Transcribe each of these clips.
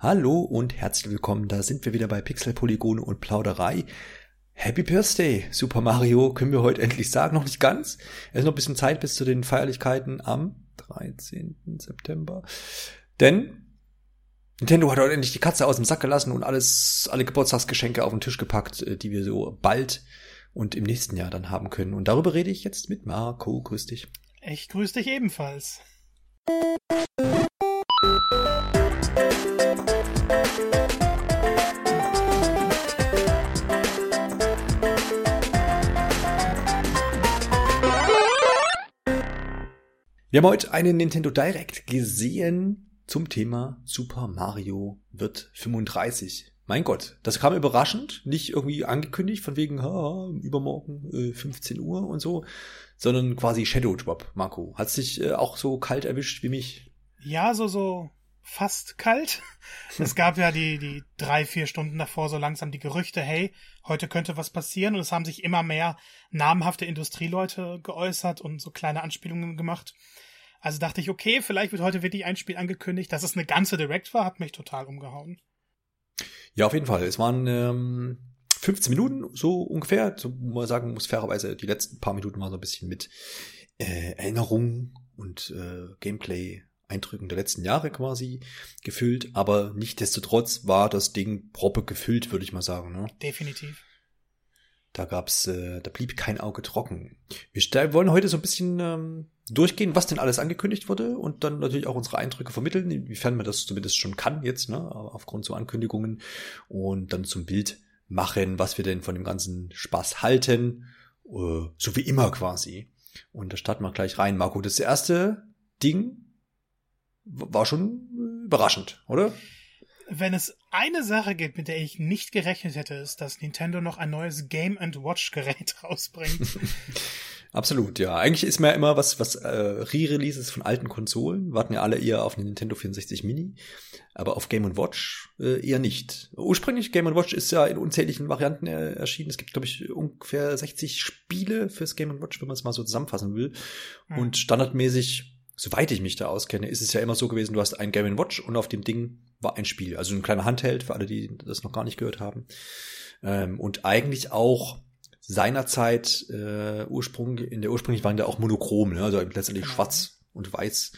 Hallo und herzlich willkommen, da sind wir wieder bei Pixel, Polygone und Plauderei. Happy Birthday, Super Mario, können wir heute endlich sagen, noch nicht ganz. Es ist noch ein bisschen Zeit bis zu den Feierlichkeiten am 13. September. Denn Nintendo hat heute endlich die Katze aus dem Sack gelassen und alles, alle Geburtstagsgeschenke auf den Tisch gepackt, äh, die wir so bald und im nächsten Jahr dann haben können. Und darüber rede ich jetzt mit Marco. Grüß dich. Ich grüße dich ebenfalls. Wir haben heute einen Nintendo Direct gesehen zum Thema Super Mario wird 35. Mein Gott, das kam überraschend, nicht irgendwie angekündigt von wegen ha, übermorgen äh, 15 Uhr und so, sondern quasi Shadow Drop, Marco. Hat sich äh, auch so kalt erwischt wie mich? Ja, so so fast kalt. Es gab ja die die drei vier Stunden davor so langsam die Gerüchte, hey, heute könnte was passieren und es haben sich immer mehr namhafte Industrieleute geäußert und so kleine Anspielungen gemacht. Also dachte ich, okay, vielleicht wird heute wirklich ein Spiel angekündigt. Dass es eine ganze Direct war, hat mich total umgehauen. Ja, auf jeden Fall. Es waren ähm, 15 Minuten so ungefähr. So man sagen muss fairerweise, die letzten paar Minuten waren so ein bisschen mit äh, Erinnerungen und äh, Gameplay Eindrücken der letzten Jahre quasi gefüllt, aber nichtdestotrotz war das Ding proppe gefüllt, würde ich mal sagen. Ne? Definitiv. Da gab's, äh, da blieb kein Auge trocken. Wir wollen heute so ein bisschen ähm, durchgehen, was denn alles angekündigt wurde und dann natürlich auch unsere Eindrücke vermitteln, inwiefern man das zumindest schon kann jetzt, ne, aufgrund so Ankündigungen und dann zum Bild machen, was wir denn von dem ganzen Spaß halten, äh, so wie immer quasi. Und da starten wir gleich rein, Marco. Das erste Ding war schon überraschend, oder? Wenn es eine Sache gibt, mit der ich nicht gerechnet hätte, ist, dass Nintendo noch ein neues Game Watch Gerät rausbringt. Absolut, ja. Eigentlich ist mir ja immer was, was äh, Re-Releases von alten Konsolen, warten ja alle eher auf eine Nintendo 64 Mini, aber auf Game Watch äh, eher nicht. Ursprünglich Game Watch ist ja in unzähligen Varianten äh, erschienen. Es gibt, glaube ich, ungefähr 60 Spiele fürs Game Watch, wenn man es mal so zusammenfassen will. Mhm. Und standardmäßig soweit ich mich da auskenne, ist es ja immer so gewesen, du hast ein Game Watch und auf dem Ding war ein Spiel. Also ein kleiner Handheld für alle, die das noch gar nicht gehört haben. Ähm, und eigentlich auch seinerzeit äh, Ursprung, in der ursprünglich waren da auch monochrom, ne? also letztendlich genau. schwarz und weiß.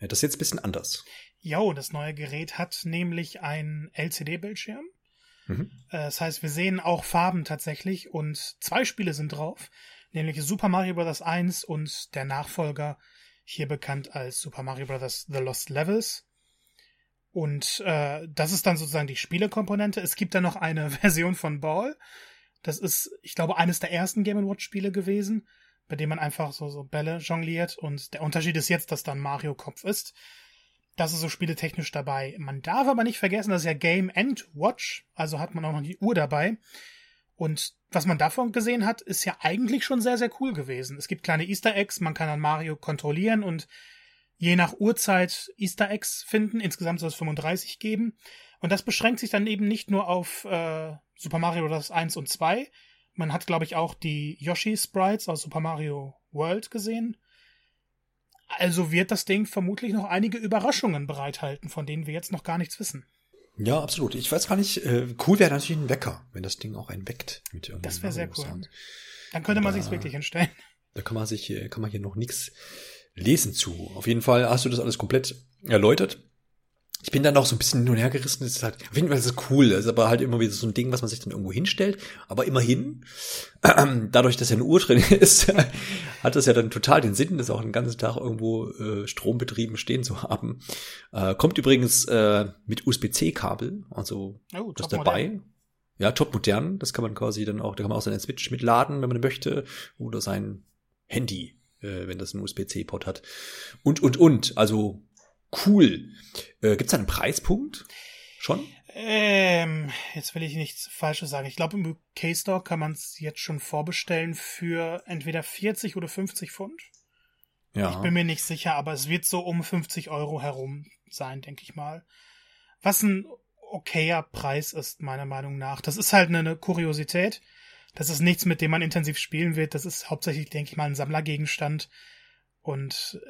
Das ist jetzt ein bisschen anders. Jo, das neue Gerät hat nämlich einen LCD-Bildschirm. Mhm. Äh, das heißt, wir sehen auch Farben tatsächlich und zwei Spiele sind drauf, nämlich Super Mario Bros. 1 und der Nachfolger, hier bekannt als Super Mario Bros. The Lost Levels. Und äh, das ist dann sozusagen die Spielekomponente. Es gibt dann noch eine Version von Ball, das ist, ich glaube, eines der ersten Game Watch Spiele gewesen, bei dem man einfach so, so Bälle jongliert und der Unterschied ist jetzt, dass dann Mario Kopf ist. Das ist so spieletechnisch dabei. Man darf aber nicht vergessen, das ist ja Game and Watch, also hat man auch noch die Uhr dabei. Und was man davon gesehen hat, ist ja eigentlich schon sehr, sehr cool gewesen. Es gibt kleine Easter Eggs, man kann dann Mario kontrollieren und je nach Uhrzeit Easter Eggs finden. Insgesamt soll es 35 geben. Und das beschränkt sich dann eben nicht nur auf äh, Super Mario Bros. 1 und 2. Man hat, glaube ich, auch die Yoshi-Sprites aus Super Mario World gesehen. Also wird das Ding vermutlich noch einige Überraschungen bereithalten, von denen wir jetzt noch gar nichts wissen. Ja, absolut. Ich weiß gar nicht, äh, cool wäre natürlich ein Wecker, wenn das Ding auch einen weckt. Mit das wäre sehr cool. Sound. Dann könnte man da, sich's wirklich hinstellen. Da kann man sich, kann man hier noch nichts lesen zu. Auf jeden Fall hast du das alles komplett erläutert ich bin dann auch so ein bisschen hin und her gerissen. Das ist halt, auf jeden Fall ist es cool. Das ist aber halt immer wieder so ein Ding, was man sich dann irgendwo hinstellt. Aber immerhin, äh, dadurch, dass ja eine Uhr drin ist, hat das ja dann total den Sinn, das auch den ganzen Tag irgendwo äh, strombetrieben stehen zu haben. Äh, kommt übrigens äh, mit USB-C-Kabel, also oh, das dabei. Modern. Ja, top modern. Das kann man quasi dann auch, da kann man auch seinen Switch mitladen, wenn man möchte, oder sein Handy, äh, wenn das einen USB-C-Port hat. Und, und, und. Also Cool. Äh, Gibt es einen Preispunkt? Schon? Ähm, jetzt will ich nichts Falsches sagen. Ich glaube, im UK-Store kann man es jetzt schon vorbestellen für entweder 40 oder 50 Pfund. Ja. Ich bin mir nicht sicher, aber es wird so um 50 Euro herum sein, denke ich mal. Was ein okayer Preis ist, meiner Meinung nach. Das ist halt eine, eine Kuriosität. Das ist nichts, mit dem man intensiv spielen wird. Das ist hauptsächlich, denke ich mal, ein Sammlergegenstand. Und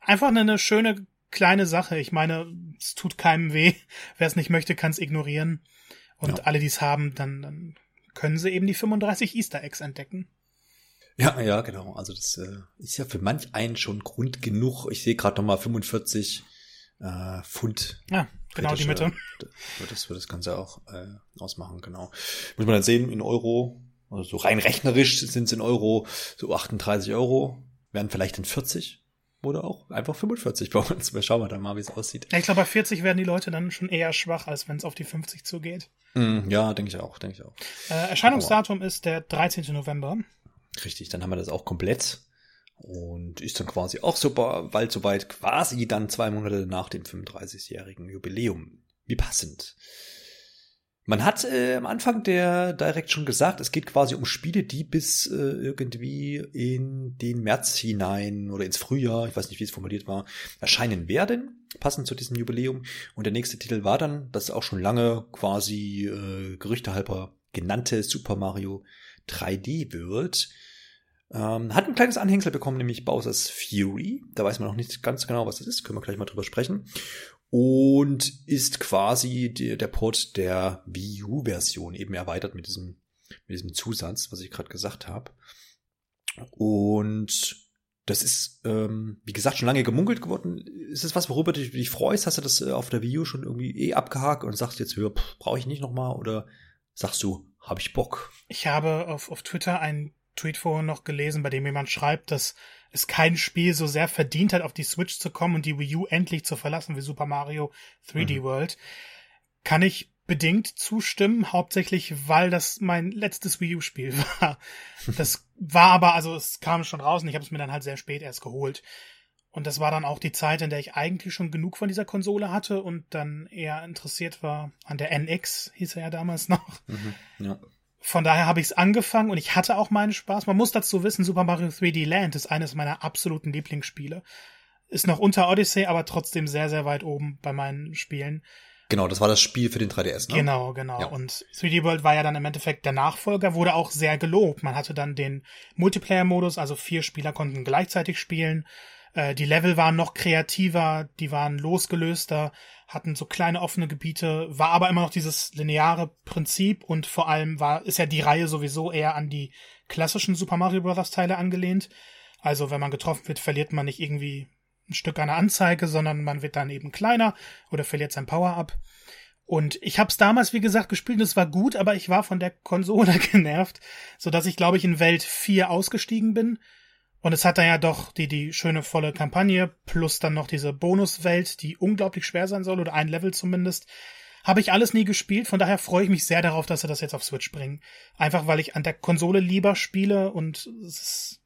einfach eine, eine schöne kleine Sache. Ich meine, es tut keinem weh. Wer es nicht möchte, kann es ignorieren. Und ja. alle, die es haben, dann, dann können sie eben die 35 Easter Eggs entdecken. Ja, ja, genau. Also das äh, ist ja für manch einen schon Grund genug. Ich sehe gerade nochmal 45 äh, Pfund. Ja, genau die Mitte. Wird das, wird das Ganze auch äh, ausmachen, genau. Muss man dann sehen, in Euro, also so rein rechnerisch sind es in Euro so 38 Euro, werden vielleicht in 40 oder auch einfach 45 bei uns. Schauen wir dann mal, wie es aussieht. Ich glaube, bei 40 werden die Leute dann schon eher schwach, als wenn es auf die 50 zugeht. Mm, ja, denke ich auch, denke ich auch. Äh, Erscheinungsdatum Aber, ist der 13. November. Richtig, dann haben wir das auch komplett. Und ist dann quasi auch so bald soweit, quasi dann zwei Monate nach dem 35-jährigen Jubiläum. Wie passend. Man hat äh, am Anfang der Direct schon gesagt, es geht quasi um Spiele, die bis äh, irgendwie in den März hinein oder ins Frühjahr, ich weiß nicht, wie es formuliert war, erscheinen werden, passend zu diesem Jubiläum. Und der nächste Titel war dann, das auch schon lange quasi äh, gerüchtehalber genannte Super Mario 3D World. Ähm, hat ein kleines Anhängsel bekommen, nämlich Bowser's Fury. Da weiß man noch nicht ganz genau, was das ist. Können wir gleich mal drüber sprechen und ist quasi die, der Port der Wii U-Version eben erweitert mit diesem, mit diesem Zusatz, was ich gerade gesagt habe. Und das ist, ähm, wie gesagt, schon lange gemunkelt geworden. Ist das was, worüber du dich freust? Hast du das äh, auf der Wii U schon irgendwie eh abgehakt und sagst jetzt, brauche ich nicht nochmal? Oder sagst du, habe ich Bock? Ich habe auf, auf Twitter einen Tweet vorhin noch gelesen, bei dem jemand schreibt, dass es kein Spiel so sehr verdient hat, auf die Switch zu kommen und die Wii U endlich zu verlassen wie Super Mario 3D mhm. World, kann ich bedingt zustimmen, hauptsächlich weil das mein letztes Wii U-Spiel war. Das war aber, also es kam schon raus und ich habe es mir dann halt sehr spät erst geholt. Und das war dann auch die Zeit, in der ich eigentlich schon genug von dieser Konsole hatte und dann eher interessiert war an der NX, hieß er ja damals noch. Mhm, ja. Von daher habe ich es angefangen und ich hatte auch meinen Spaß. Man muss dazu wissen, Super Mario 3D Land ist eines meiner absoluten Lieblingsspiele. Ist noch unter Odyssey, aber trotzdem sehr, sehr weit oben bei meinen Spielen. Genau, das war das Spiel für den 3DS, ne? Genau, genau. Ja. Und 3D World war ja dann im Endeffekt der Nachfolger, wurde auch sehr gelobt. Man hatte dann den Multiplayer-Modus, also vier Spieler konnten gleichzeitig spielen. Äh, die Level waren noch kreativer, die waren losgelöster, hatten so kleine offene Gebiete, war aber immer noch dieses lineare Prinzip und vor allem war, ist ja die Reihe sowieso eher an die klassischen Super Mario Bros. Teile angelehnt. Also wenn man getroffen wird, verliert man nicht irgendwie ein Stück einer Anzeige, sondern man wird dann eben kleiner oder verliert sein Power-Up. Und ich habe es damals, wie gesagt, gespielt und es war gut, aber ich war von der Konsole genervt, so dass ich, glaube ich, in Welt 4 ausgestiegen bin und es hat dann ja doch die, die schöne volle Kampagne plus dann noch diese Bonuswelt, die unglaublich schwer sein soll oder ein Level zumindest. Habe ich alles nie gespielt, von daher freue ich mich sehr darauf, dass sie das jetzt auf Switch bringen. Einfach weil ich an der Konsole lieber spiele und es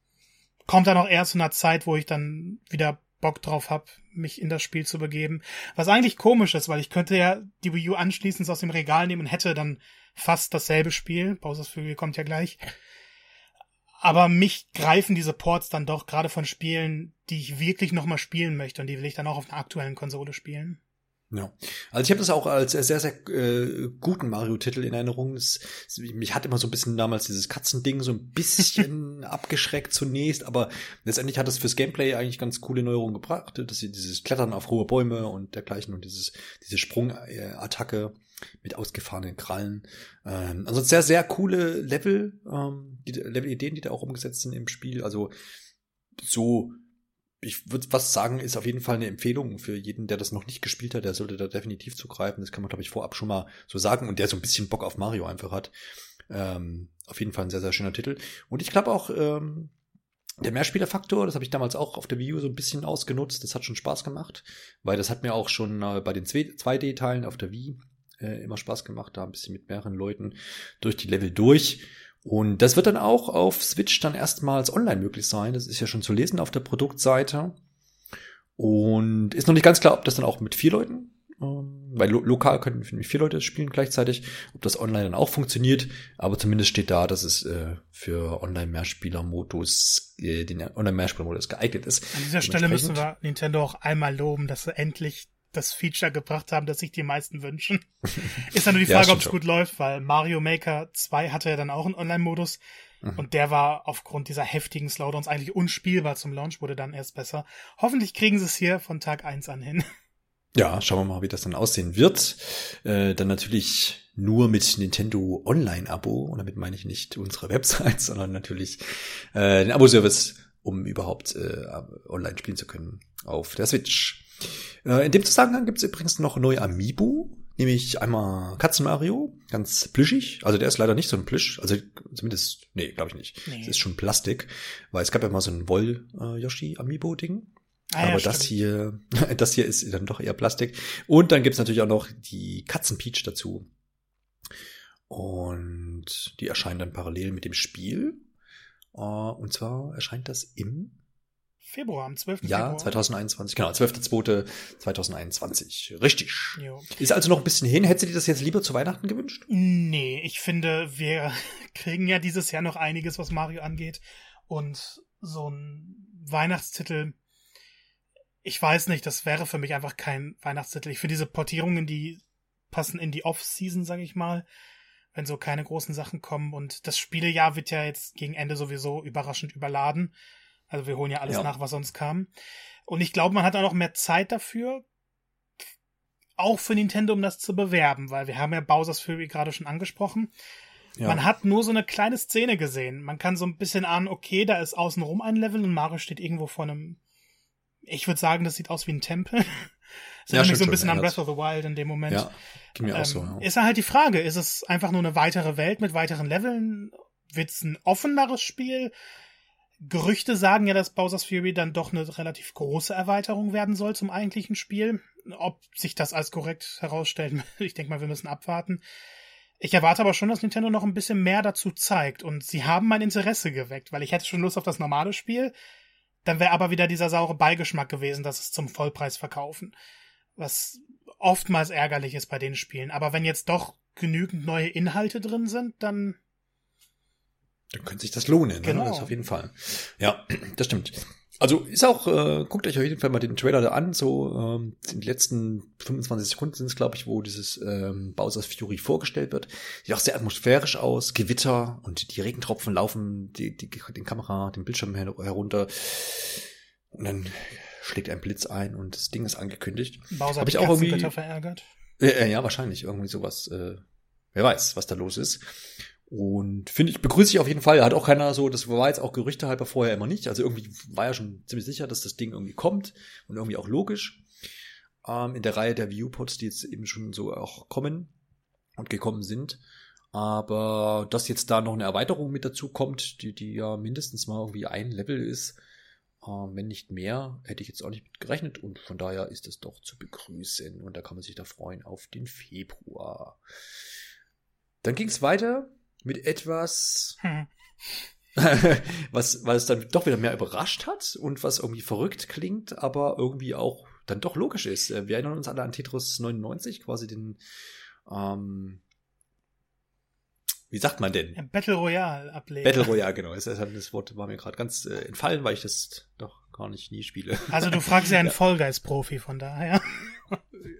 kommt dann auch eher zu einer Zeit, wo ich dann wieder Bock drauf habe, mich in das Spiel zu begeben. Was eigentlich komisch ist, weil ich könnte ja die Wii U anschließend aus dem Regal nehmen und hätte dann fast dasselbe Spiel. Bowser's Fury kommt ja gleich. Aber mich greifen diese Ports dann doch gerade von Spielen, die ich wirklich nochmal spielen möchte und die will ich dann auch auf einer aktuellen Konsole spielen. Ja, also ich habe das auch als sehr, sehr äh, guten Mario-Titel in Erinnerung. Es, mich hat immer so ein bisschen damals dieses Katzending so ein bisschen abgeschreckt zunächst, aber letztendlich hat es fürs Gameplay eigentlich ganz coole Neuerungen gebracht, dass sie dieses Klettern auf hohe Bäume und dergleichen und dieses diese Sprungattacke mit ausgefahrenen Krallen. Ähm, also sehr, sehr coole Level, ähm, die Level-Ideen, die da auch umgesetzt sind im Spiel. Also so, ich würde fast sagen, ist auf jeden Fall eine Empfehlung für jeden, der das noch nicht gespielt hat. Der sollte da definitiv zugreifen. Das kann man, glaube ich, vorab schon mal so sagen. Und der so ein bisschen Bock auf Mario einfach hat. Ähm, auf jeden Fall ein sehr, sehr schöner Titel. Und ich glaube auch, ähm, der Mehrspielerfaktor, das habe ich damals auch auf der Wii U so ein bisschen ausgenutzt. Das hat schon Spaß gemacht, weil das hat mir auch schon äh, bei den 2D-Teilen auf der Wii äh, immer Spaß gemacht, da ein bisschen mit mehreren Leuten durch die Level durch. Und das wird dann auch auf Switch dann erstmals online möglich sein. Das ist ja schon zu lesen auf der Produktseite. Und ist noch nicht ganz klar, ob das dann auch mit vier Leuten, ähm, weil lo lokal können vier Leute spielen gleichzeitig, ob das online dann auch funktioniert. Aber zumindest steht da, dass es äh, für Online-Mehrspieler-Modus, äh, den Online-Mehrspieler-Modus geeignet ist. An dieser Stelle müssen wir Nintendo auch einmal loben, dass sie endlich das Feature gebracht haben, das sich die meisten wünschen. Ist dann nur die Frage, ja, ob es gut läuft, weil Mario Maker 2 hatte ja dann auch einen Online-Modus. Mhm. Und der war aufgrund dieser heftigen Slowdowns eigentlich unspielbar zum Launch, wurde dann erst besser. Hoffentlich kriegen sie es hier von Tag eins an hin. Ja, schauen wir mal, wie das dann aussehen wird. Äh, dann natürlich nur mit Nintendo Online-Abo. Und damit meine ich nicht unsere Website, sondern natürlich äh, den Abo-Service, um überhaupt äh, online spielen zu können auf der Switch. Äh, in dem Zusammenhang gibt es übrigens noch neue Amiibo. Nämlich einmal Katzen Mario, ganz plüschig. Also der ist leider nicht so ein Plüsch. Also zumindest, nee, glaube ich nicht. Nee. Es ist schon Plastik. Weil es gab ja mal so ein Woll-Yoshi-Amiibo-Ding. Ah, Aber ja, das hier, das hier ist dann doch eher Plastik. Und dann gibt's natürlich auch noch die Katzenpeach dazu. Und die erscheinen dann parallel mit dem Spiel. Uh, und zwar erscheint das im Februar, am 12. Ja, Februar. 2021, genau, 12.2.2021. Richtig. Jo. Ist also noch ein bisschen hin. Hättest du dir das jetzt lieber zu Weihnachten gewünscht? Nee, ich finde, wir kriegen ja dieses Jahr noch einiges, was Mario angeht. Und so ein Weihnachtstitel, ich weiß nicht, das wäre für mich einfach kein Weihnachtstitel. Ich finde diese Portierungen, die passen in die Off-Season, sage ich mal, wenn so keine großen Sachen kommen. Und das Spielejahr wird ja jetzt gegen Ende sowieso überraschend überladen. Also wir holen ja alles ja. nach, was sonst kam. Und ich glaube, man hat auch noch mehr Zeit dafür, auch für Nintendo, um das zu bewerben, weil wir haben ja Bowser's Fury gerade schon angesprochen. Ja. Man hat nur so eine kleine Szene gesehen. Man kann so ein bisschen ahnen, okay, da ist außenrum ein Level und Mario steht irgendwo vor einem. Ich würde sagen, das sieht aus wie ein Tempel. Das ja, nämlich so ein bisschen an Breath of the Wild in dem Moment. Ja, ging mir ähm, auch so. Ja. Ist halt die Frage, ist es einfach nur eine weitere Welt mit weiteren Leveln? Wird es ein offeneres Spiel? Gerüchte sagen ja, dass Bowser's Fury dann doch eine relativ große Erweiterung werden soll zum eigentlichen Spiel. Ob sich das als korrekt herausstellt, ich denke mal, wir müssen abwarten. Ich erwarte aber schon, dass Nintendo noch ein bisschen mehr dazu zeigt und sie haben mein Interesse geweckt, weil ich hätte schon Lust auf das normale Spiel. Dann wäre aber wieder dieser saure Beigeschmack gewesen, dass es zum Vollpreis verkaufen. Was oftmals ärgerlich ist bei den Spielen. Aber wenn jetzt doch genügend neue Inhalte drin sind, dann dann könnte sich das lohnen. Genau. Ne? Das auf jeden Fall. Ja, das stimmt. Also ist auch, äh, guckt euch auf jeden Fall mal den Trailer da an. So ähm, die letzten 25 Sekunden sind es, glaube ich, wo dieses ähm, Bowser's Fury vorgestellt wird. Sieht auch sehr atmosphärisch aus, Gewitter und die Regentropfen laufen die, die, den Kamera, den Bildschirm her herunter. Und dann schlägt ein Blitz ein und das Ding ist angekündigt. Bowser hat ich auch irgendwie verärgert. Äh, ja, wahrscheinlich irgendwie sowas. Äh, wer weiß, was da los ist. Und finde ich, begrüße ich auf jeden Fall. Hat auch keiner so, das war jetzt auch Gerüchte halber vorher immer nicht. Also irgendwie war ja schon ziemlich sicher, dass das Ding irgendwie kommt und irgendwie auch logisch. Ähm, in der Reihe der Viewpods, die jetzt eben schon so auch kommen und gekommen sind. Aber dass jetzt da noch eine Erweiterung mit dazu kommt, die, die ja mindestens mal irgendwie ein Level ist, ähm, wenn nicht mehr, hätte ich jetzt auch nicht mit gerechnet. Und von daher ist es doch zu begrüßen. Und da kann man sich da freuen auf den Februar. Dann ging es weiter mit etwas, hm. was, was dann doch wieder mehr überrascht hat und was irgendwie verrückt klingt, aber irgendwie auch dann doch logisch ist. Äh, wir erinnern uns alle an Tetris 99, quasi den, ähm, wie sagt man denn? Battle Royale Ableger. Battle Royale, genau. Das, das Wort war mir gerade ganz äh, entfallen, weil ich das doch gar nicht nie spiele. Also du fragst ja einen ja. Fall Guys Profi von daher.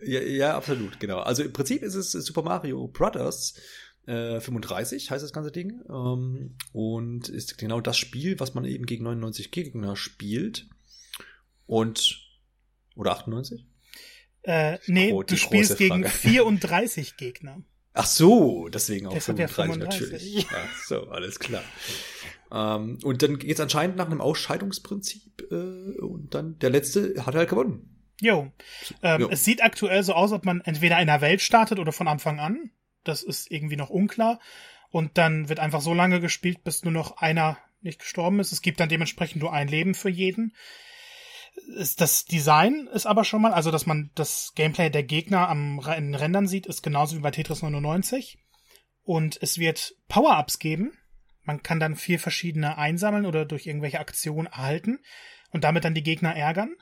ja, ja, absolut, genau. Also im Prinzip ist es Super Mario Brothers 35 äh, heißt das ganze Ding. Ähm, und ist genau das Spiel, was man eben gegen 99 Gegner spielt. Und. Oder 98? Äh, nee, oh, du spielst gegen 34 Gegner. Ach so, deswegen auch Deshalb 35, 35 natürlich. Ja, so, alles klar. ähm, und dann geht es anscheinend nach einem Ausscheidungsprinzip äh, und dann der letzte hat halt gewonnen. Jo. Ähm, jo. Es sieht aktuell so aus, ob man entweder in der Welt startet oder von Anfang an. Das ist irgendwie noch unklar. Und dann wird einfach so lange gespielt, bis nur noch einer nicht gestorben ist. Es gibt dann dementsprechend nur ein Leben für jeden. Das Design ist aber schon mal, also dass man das Gameplay der Gegner am in Rändern sieht, ist genauso wie bei Tetris 99. Und es wird Power-Ups geben. Man kann dann vier verschiedene einsammeln oder durch irgendwelche Aktionen erhalten und damit dann die Gegner ärgern.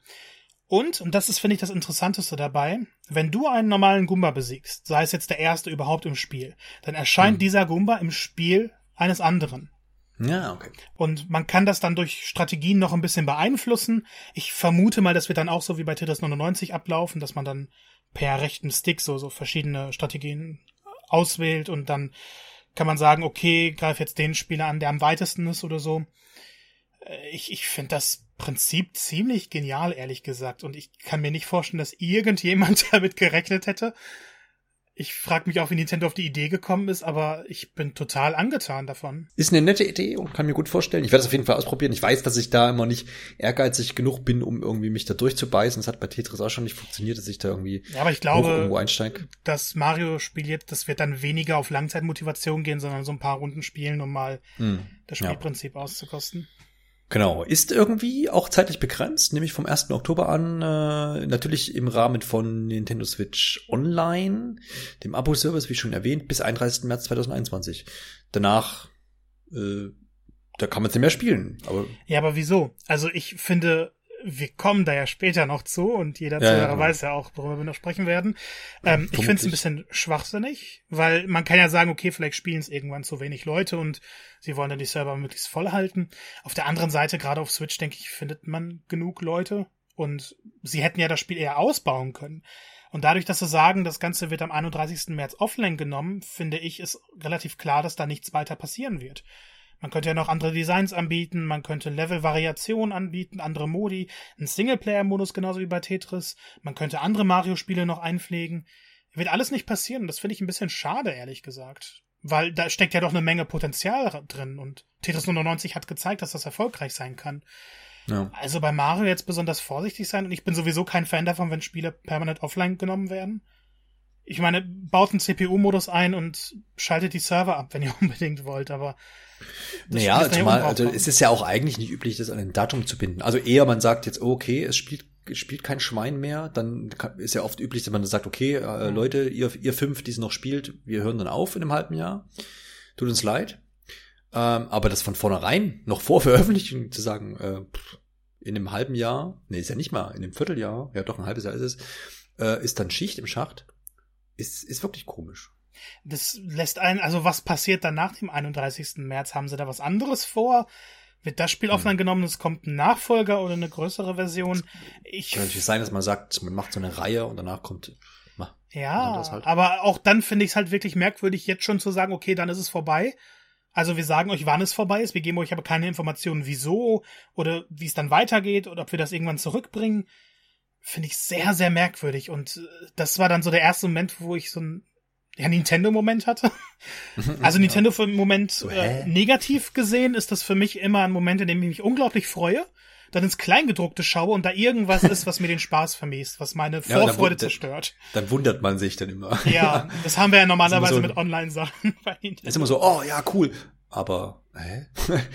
Und, und das ist, finde ich, das Interessanteste dabei, wenn du einen normalen Goomba besiegst, sei es jetzt der erste überhaupt im Spiel, dann erscheint hm. dieser Goomba im Spiel eines anderen. Ja, okay. Und man kann das dann durch Strategien noch ein bisschen beeinflussen. Ich vermute mal, das wird dann auch so wie bei Tetris 99 ablaufen, dass man dann per rechten Stick so, so verschiedene Strategien auswählt und dann kann man sagen, okay, greif jetzt den Spieler an, der am weitesten ist oder so. Äh, ich, ich finde das Prinzip ziemlich genial, ehrlich gesagt. Und ich kann mir nicht vorstellen, dass irgendjemand damit gerechnet hätte. Ich frage mich auch, wie Nintendo auf die Idee gekommen ist, aber ich bin total angetan davon. Ist eine nette Idee und kann mir gut vorstellen. Ich werde es auf jeden Fall ausprobieren. Ich weiß, dass ich da immer nicht ehrgeizig genug bin, um irgendwie mich da durchzubeißen. Das hat bei Tetris auch schon nicht funktioniert, dass ich da irgendwie ja, aber ich glaube, irgendwo einsteige. Das Mario-Spiel jetzt, das wird dann weniger auf Langzeitmotivation gehen, sondern so ein paar Runden spielen, um mal hm. das Spielprinzip ja. auszukosten. Genau, ist irgendwie auch zeitlich begrenzt, nämlich vom 1. Oktober an, äh, natürlich im Rahmen von Nintendo Switch Online, dem Abo-Service, wie schon erwähnt, bis 31. März 2021. Danach, äh, da kann man nicht mehr spielen. Aber ja, aber wieso? Also ich finde, wir kommen da ja später noch zu und jeder ja, Zuhörer ja, weiß ja auch, worüber wir noch sprechen werden. Ähm, ich finde es ein bisschen schwachsinnig, weil man kann ja sagen, okay, vielleicht spielen es irgendwann zu wenig Leute und sie wollen dann die Server möglichst voll halten. Auf der anderen Seite, gerade auf Switch, denke ich, findet man genug Leute und sie hätten ja das Spiel eher ausbauen können. Und dadurch, dass sie sagen, das Ganze wird am 31. März offline genommen, finde ich, ist relativ klar, dass da nichts weiter passieren wird. Man könnte ja noch andere Designs anbieten, man könnte Level-Variationen anbieten, andere Modi, einen Singleplayer-Modus genauso wie bei Tetris, man könnte andere Mario-Spiele noch einpflegen. Wird alles nicht passieren, das finde ich ein bisschen schade, ehrlich gesagt. Weil da steckt ja doch eine Menge Potenzial drin und Tetris 99 hat gezeigt, dass das erfolgreich sein kann. Ja. Also bei Mario jetzt besonders vorsichtig sein und ich bin sowieso kein Fan davon, wenn Spiele permanent offline genommen werden. Ich meine, baut einen CPU-Modus ein und schaltet die Server ab, wenn ihr unbedingt wollt, aber naja, zumal, also es ist ja auch eigentlich nicht üblich, das an ein Datum zu binden. Also eher man sagt jetzt, okay, es spielt spielt kein Schwein mehr, dann ist ja oft üblich, dass man sagt, okay, äh, Leute, ihr, ihr fünf, die es noch spielt, wir hören dann auf in einem halben Jahr. Tut uns leid. Ähm, aber das von vornherein, noch vor Veröffentlichung zu sagen, äh, in einem halben Jahr, nee, ist ja nicht mal, in einem Vierteljahr, ja doch, ein halbes Jahr ist es, äh, ist dann Schicht im Schacht, ist, ist wirklich komisch. Das lässt einen, also was passiert dann nach dem 31. März? Haben sie da was anderes vor? Wird das Spiel hm. offline genommen, es kommt ein Nachfolger oder eine größere Version? Ich kann natürlich sein, dass man sagt, man macht so eine Reihe und danach kommt. Ja, halt. aber auch dann finde ich es halt wirklich merkwürdig, jetzt schon zu sagen, okay, dann ist es vorbei. Also wir sagen euch, wann es vorbei ist, wir geben euch aber keine Informationen, wieso oder wie es dann weitergeht oder ob wir das irgendwann zurückbringen. Finde ich sehr, sehr merkwürdig. Und äh, das war dann so der erste Moment, wo ich so ein ja, Nintendo-Moment hatte. Also Nintendo für einen Moment so, äh, negativ gesehen ist das für mich immer ein Moment, in dem ich mich unglaublich freue, dann ins Kleingedruckte schaue und da irgendwas ist, was mir den Spaß vermisst, was meine Vorfreude ja, zerstört. Dann wundert man sich dann immer. Ja, das haben wir ja normalerweise so mit Online-Sachen bei Nintendo. Ist immer so, oh ja, cool. Aber, hä?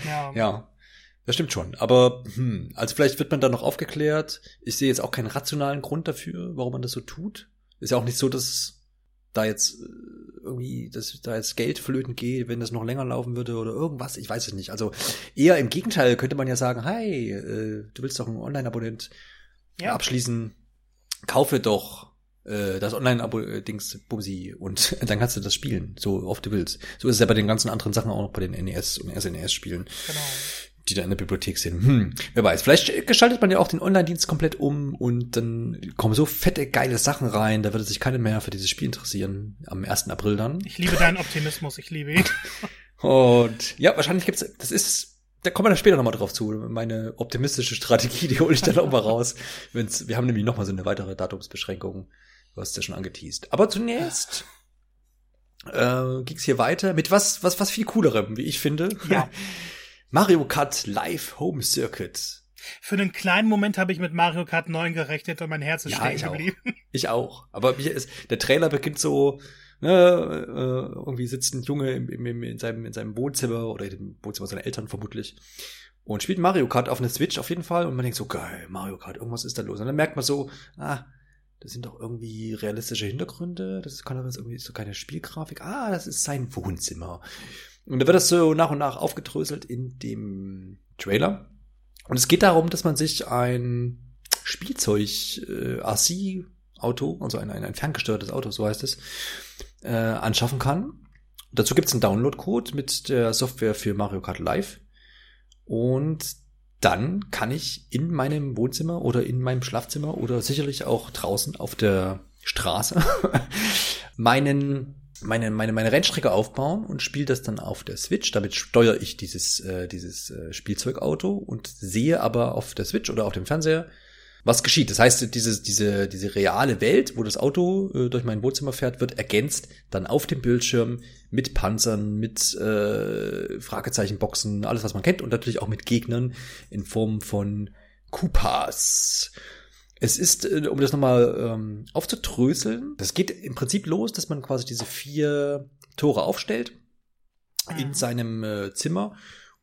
Ja. ja. Das stimmt schon. Aber, hm, also vielleicht wird man da noch aufgeklärt. Ich sehe jetzt auch keinen rationalen Grund dafür, warum man das so tut. Ist ja auch nicht so, dass da jetzt äh, irgendwie, dass da jetzt Geld flöten geht, wenn das noch länger laufen würde oder irgendwas, ich weiß es nicht. Also eher im Gegenteil könnte man ja sagen, hey, äh, du willst doch einen Online-Abonnent ja. abschließen, kaufe doch äh, das Online-Abo-Dings Bumsi und dann kannst du das spielen, so oft du willst. So ist es ja bei den ganzen anderen Sachen auch noch bei den NES und SNES-Spielen. Genau die da in der Bibliothek sind. Hm, wer weiß. Vielleicht gestaltet man ja auch den Online-Dienst komplett um und dann kommen so fette, geile Sachen rein. Da würde sich keiner mehr für dieses Spiel interessieren. Am 1. April dann. Ich liebe deinen Optimismus. Ich liebe ihn. und ja, wahrscheinlich gibt's, das ist, da kommen wir dann später nochmal drauf zu. Meine optimistische Strategie, die hole ich dann auch mal raus. Wenn's, wir haben nämlich nochmal so eine weitere Datumsbeschränkung. Du hast ja schon angeteased. Aber zunächst äh, ging's hier weiter mit was, was, was viel coolerem, wie ich finde. Ja. Mario Kart Live Home Circuit. Für einen kleinen Moment habe ich mit Mario Kart 9 gerechnet und mein Herz ist ja, stehen ich geblieben. Auch. Ich auch. Aber ist, der Trailer beginnt so, ne, äh, irgendwie sitzt ein Junge im, im, in, seinem, in seinem Wohnzimmer oder im Wohnzimmer seiner Eltern vermutlich und spielt Mario Kart auf einer Switch auf jeden Fall und man denkt so, geil, Mario Kart, irgendwas ist da los. Und dann merkt man so, ah, das sind doch irgendwie realistische Hintergründe, das kann aber irgendwie so keine Spielgrafik. Ah, das ist sein Wohnzimmer. Und da wird das so nach und nach aufgedröselt in dem Trailer. Und es geht darum, dass man sich ein Spielzeug äh, RC Auto, also ein, ein, ein ferngesteuertes Auto, so heißt es, äh, anschaffen kann. Dazu gibt es einen Download-Code mit der Software für Mario Kart Live. Und dann kann ich in meinem Wohnzimmer oder in meinem Schlafzimmer oder sicherlich auch draußen auf der Straße meinen meine, meine, meine Rennstrecke aufbauen und spiele das dann auf der Switch. Damit steuere ich dieses, äh, dieses äh, Spielzeugauto und sehe aber auf der Switch oder auf dem Fernseher, was geschieht. Das heißt, dieses, diese, diese reale Welt, wo das Auto äh, durch mein Wohnzimmer fährt, wird ergänzt dann auf dem Bildschirm mit Panzern, mit äh, Fragezeichenboxen, alles, was man kennt und natürlich auch mit Gegnern in Form von Koopas. Es ist, äh, um das nochmal ähm, aufzudröseln, das geht im Prinzip los, dass man quasi diese vier Tore aufstellt in mhm. seinem äh, Zimmer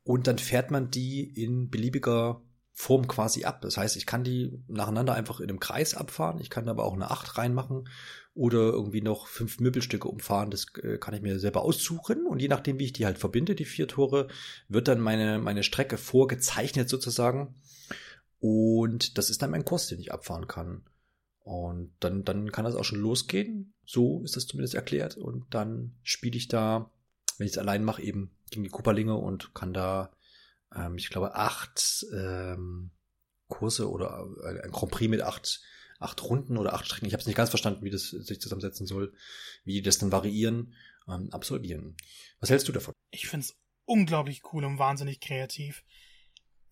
und dann fährt man die in beliebiger Form quasi ab. Das heißt, ich kann die nacheinander einfach in einem Kreis abfahren, ich kann aber auch eine Acht reinmachen oder irgendwie noch fünf Möbelstücke umfahren. Das äh, kann ich mir selber aussuchen und je nachdem, wie ich die halt verbinde, die vier Tore, wird dann meine, meine Strecke vorgezeichnet sozusagen und das ist dann mein Kurs, den ich abfahren kann. Und dann, dann kann das auch schon losgehen. So ist das zumindest erklärt. Und dann spiele ich da, wenn ich es allein mache, eben gegen die Kupperlinge und kann da, ähm, ich glaube, acht ähm, Kurse oder äh, ein Grand Prix mit acht, acht Runden oder acht Strecken. Ich habe es nicht ganz verstanden, wie das sich zusammensetzen soll, wie die das dann variieren, ähm, absolvieren. Was hältst du davon? Ich finde es unglaublich cool und wahnsinnig kreativ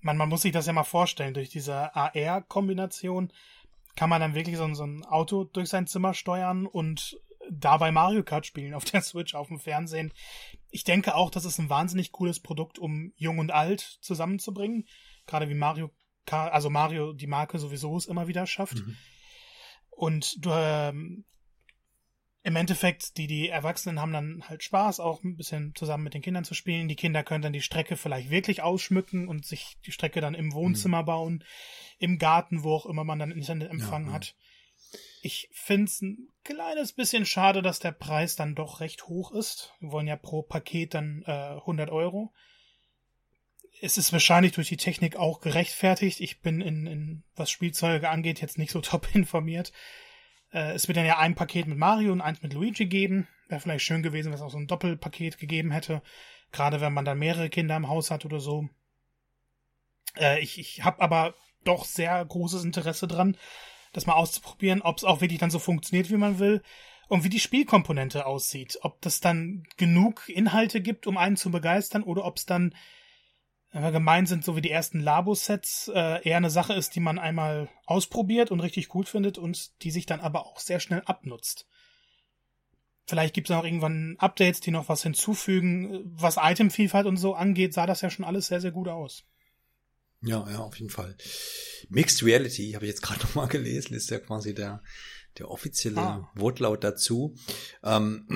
man, man muss sich das ja mal vorstellen, durch diese AR-Kombination kann man dann wirklich so, so ein Auto durch sein Zimmer steuern und dabei Mario Kart spielen auf der Switch, auf dem Fernsehen. Ich denke auch, das ist ein wahnsinnig cooles Produkt, um Jung und Alt zusammenzubringen. Gerade wie Mario Kart, also Mario die Marke sowieso es immer wieder schafft. Mhm. Und du, ähm, im Endeffekt, die, die Erwachsenen haben dann halt Spaß, auch ein bisschen zusammen mit den Kindern zu spielen. Die Kinder können dann die Strecke vielleicht wirklich ausschmücken und sich die Strecke dann im Wohnzimmer mhm. bauen, im Garten, wo auch immer man dann Internetempfang ja, ja. hat. Ich finde es ein kleines bisschen schade, dass der Preis dann doch recht hoch ist. Wir wollen ja pro Paket dann äh, 100 Euro. Es ist wahrscheinlich durch die Technik auch gerechtfertigt. Ich bin in, in was Spielzeuge angeht jetzt nicht so top informiert. Äh, es wird dann ja ein Paket mit Mario und eins mit Luigi geben. Wäre vielleicht schön gewesen, wenn es auch so ein Doppelpaket gegeben hätte. Gerade wenn man dann mehrere Kinder im Haus hat oder so. Äh, ich ich habe aber doch sehr großes Interesse dran, das mal auszuprobieren, ob es auch wirklich dann so funktioniert, wie man will. Und wie die Spielkomponente aussieht. Ob das dann genug Inhalte gibt, um einen zu begeistern, oder ob es dann gemein sind, so wie die ersten Labo-Sets, äh, eher eine Sache ist, die man einmal ausprobiert und richtig cool findet und die sich dann aber auch sehr schnell abnutzt. Vielleicht gibt es auch irgendwann Updates, die noch was hinzufügen. Was Itemvielfalt und so angeht, sah das ja schon alles sehr, sehr gut aus. Ja, ja, auf jeden Fall. Mixed Reality, habe ich jetzt gerade noch mal gelesen, ist ja quasi der, der offizielle ah. Wortlaut dazu. Ähm,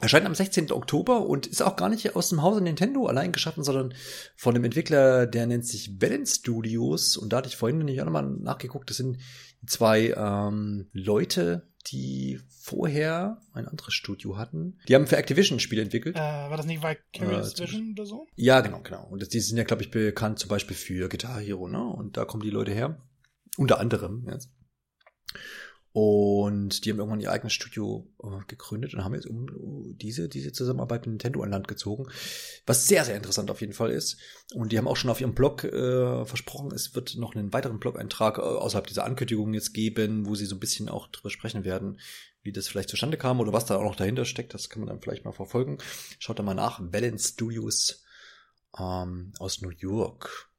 Erscheint am 16. Oktober und ist auch gar nicht aus dem Hause Nintendo allein geschaffen, sondern von einem Entwickler, der nennt sich Balance Studios. Und da hatte ich vorhin nämlich auch nochmal nachgeguckt. Das sind zwei ähm, Leute, die vorher ein anderes Studio hatten. Die haben für Activision Spiele entwickelt. Äh, war das nicht Vicarious äh, Vision oder so? Ja, genau, genau. Und die sind ja, glaube ich, bekannt zum Beispiel für Guitar Hero, ne? Und da kommen die Leute her. Unter anderem jetzt. Und die haben irgendwann ihr eigenes Studio äh, gegründet und haben jetzt um diese, diese Zusammenarbeit mit Nintendo an Land gezogen. Was sehr, sehr interessant auf jeden Fall ist. Und die haben auch schon auf ihrem Blog äh, versprochen, es wird noch einen weiteren Blog-Eintrag äh, außerhalb dieser Ankündigung jetzt geben, wo sie so ein bisschen auch drüber sprechen werden, wie das vielleicht zustande kam oder was da auch noch dahinter steckt. Das kann man dann vielleicht mal verfolgen. Schaut da mal nach. Balance Studios ähm, aus New York.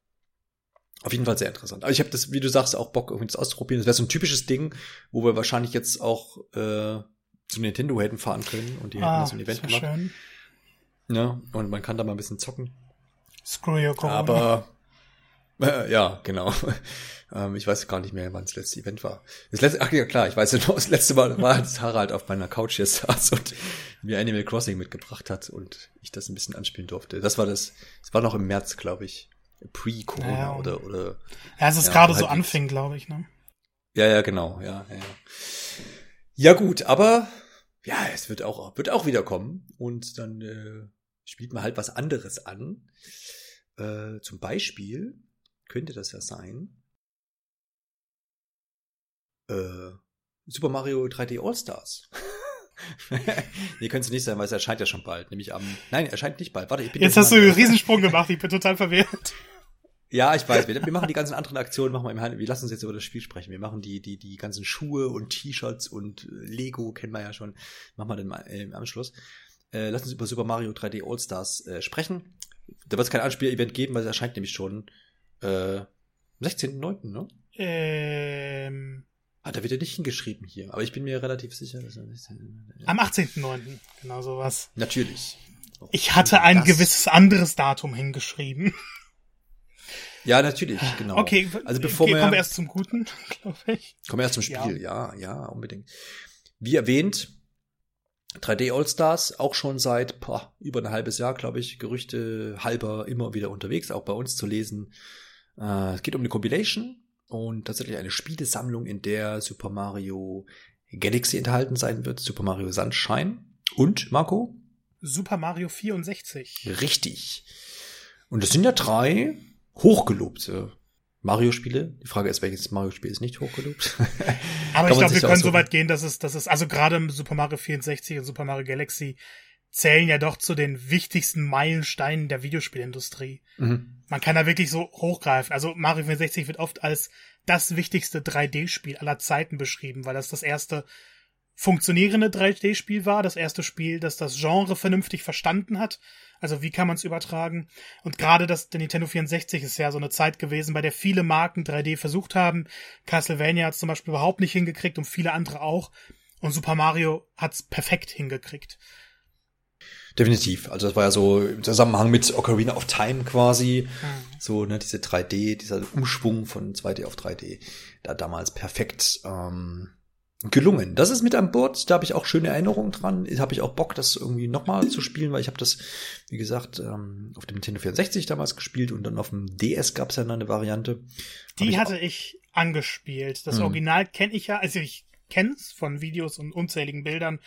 Auf jeden Fall sehr interessant. Aber ich habe das, wie du sagst, auch Bock, irgendwie das auszuprobieren. Das wäre so ein typisches Ding, wo wir wahrscheinlich jetzt auch äh, zu Nintendo hätten fahren können und die ah, hätten so ein Event gemacht. Schön. Ja, und man kann da mal ein bisschen zocken. Screw your Corona. Aber äh, ja, genau. ähm, ich weiß gar nicht mehr, wann das letzte Event war. Das letzte, ach ja klar, ich weiß ja noch, das letzte Mal war, als Harald auf meiner Couch hier saß und mir Animal Crossing mitgebracht hat und ich das ein bisschen anspielen durfte. Das war das, das war noch im März, glaube ich pre-Corona ja, oder, oder. Ja, es ist ja, gerade halt so anfing, glaube ich, ne? Ja, ja, genau, ja, ja. Ja, gut, aber ja, es wird auch, wird auch wieder kommen und dann äh, spielt man halt was anderes an. Äh, zum Beispiel könnte das ja sein. Äh, Super Mario 3D All Stars. nee, könnte es nicht sein, weil es erscheint ja schon bald. Nämlich am. Nein, erscheint nicht bald. Warte, ich bin. Jetzt hast du einen Riesensprung gemacht, ich bin total verwirrt. Ja, ich weiß. Wir, wir machen die ganzen anderen Aktionen, machen wir im Hand. Wir lassen uns jetzt über das Spiel sprechen. Wir machen die, die, die ganzen Schuhe und T-Shirts und äh, Lego, kennen wir ja schon. Machen wir dann mal äh, im Anschluss. Äh, lass uns über Super Mario 3D All-Stars äh, sprechen. Da wird es kein Anspiel-Event geben, weil es erscheint nämlich schon äh, am 16.09., ne? Ähm. Ah, da wird er nicht hingeschrieben hier, aber ich bin mir relativ sicher, dass er nicht. Am 18.09., genau sowas. Natürlich. Ich hatte ein das. gewisses anderes Datum hingeschrieben. Ja, natürlich, genau. Okay, also bevor wir kommen wir erst zum Guten, glaube ich. Kommen wir erst zum Spiel, ja. ja, ja, unbedingt. Wie erwähnt, 3D All-Stars auch schon seit boah, über ein halbes Jahr, glaube ich, Gerüchte halber immer wieder unterwegs, auch bei uns zu lesen. Äh, es geht um eine Compilation und tatsächlich eine Spielesammlung, in der Super Mario Galaxy enthalten sein wird, Super Mario Sunshine und Marco? Super Mario 64. Richtig. Und es sind ja drei hochgelobte Mario-Spiele. Die Frage ist, welches Mario-Spiel ist nicht hochgelobt? Aber ich glaube, wir können so weit gehen, dass es, dass es, also gerade Super Mario 64 und Super Mario Galaxy zählen ja doch zu den wichtigsten Meilensteinen der Videospielindustrie. Mhm. Man kann da wirklich so hochgreifen. Also Mario 64 wird oft als das wichtigste 3D-Spiel aller Zeiten beschrieben, weil das das erste funktionierende 3D-Spiel war, das erste Spiel, das das Genre vernünftig verstanden hat. Also wie kann man es übertragen? Und gerade das der Nintendo 64 ist ja so eine Zeit gewesen, bei der viele Marken 3D versucht haben. Castlevania hat es zum Beispiel überhaupt nicht hingekriegt und viele andere auch. Und Super Mario hat es perfekt hingekriegt. Definitiv. Also das war ja so im Zusammenhang mit Ocarina of Time quasi. Mhm. So, ne, diese 3D, dieser Umschwung von 2D auf 3D. Da damals perfekt ähm, gelungen. Das ist mit an Bord, da habe ich auch schöne Erinnerungen dran. Da habe ich auch Bock, das irgendwie nochmal zu spielen, weil ich habe das, wie gesagt, ähm, auf dem Nintendo 64 damals gespielt und dann auf dem DS gab es ja eine Variante. Die ich hatte ich angespielt. Das mhm. Original kenne ich ja, also ich kenne es von Videos und unzähligen Bildern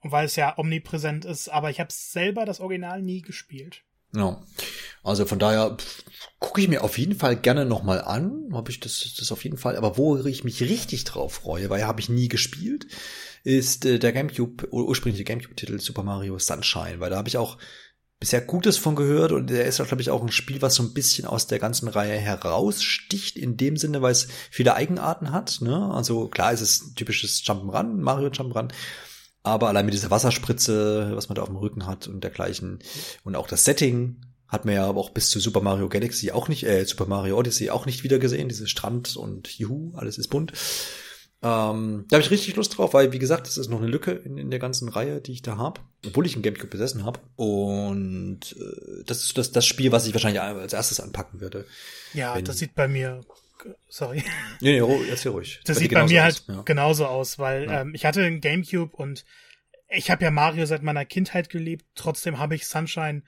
und weil es ja omnipräsent ist, aber ich habe selber das Original nie gespielt. Ja. Also von daher gucke ich mir auf jeden Fall gerne nochmal an. Habe ich das, das auf jeden Fall. Aber wo ich mich richtig drauf freue, weil habe ich nie gespielt, ist äh, der GameCube, ursprüngliche GameCube-Titel Super Mario Sunshine, weil da habe ich auch bisher Gutes von gehört und der ist, glaube ich, auch ein Spiel, was so ein bisschen aus der ganzen Reihe heraussticht, in dem Sinne, weil es viele Eigenarten hat. Ne? Also klar ist es typisches Jump'n'Run, Mario Jump'n'Run, aber allein mit dieser Wasserspritze, was man da auf dem Rücken hat und dergleichen und auch das Setting hat man ja aber auch bis zu Super Mario Galaxy auch nicht, äh, Super Mario Odyssey auch nicht wieder gesehen, diese Strand und Juhu, alles ist bunt. Ähm, da habe ich richtig Lust drauf, weil wie gesagt, das ist noch eine Lücke in, in der ganzen Reihe, die ich da habe, obwohl ich einen Gamecube besessen habe. Und äh, das ist das, das Spiel, was ich wahrscheinlich als erstes anpacken würde. Ja, das sieht bei mir sorry. Nee, nee, erzähl ruhig. Das, sieht bei mir aus. halt ja. genauso aus, weil ja. ähm, ich hatte einen Gamecube und ich habe ja Mario seit meiner Kindheit geliebt. Trotzdem habe ich Sunshine,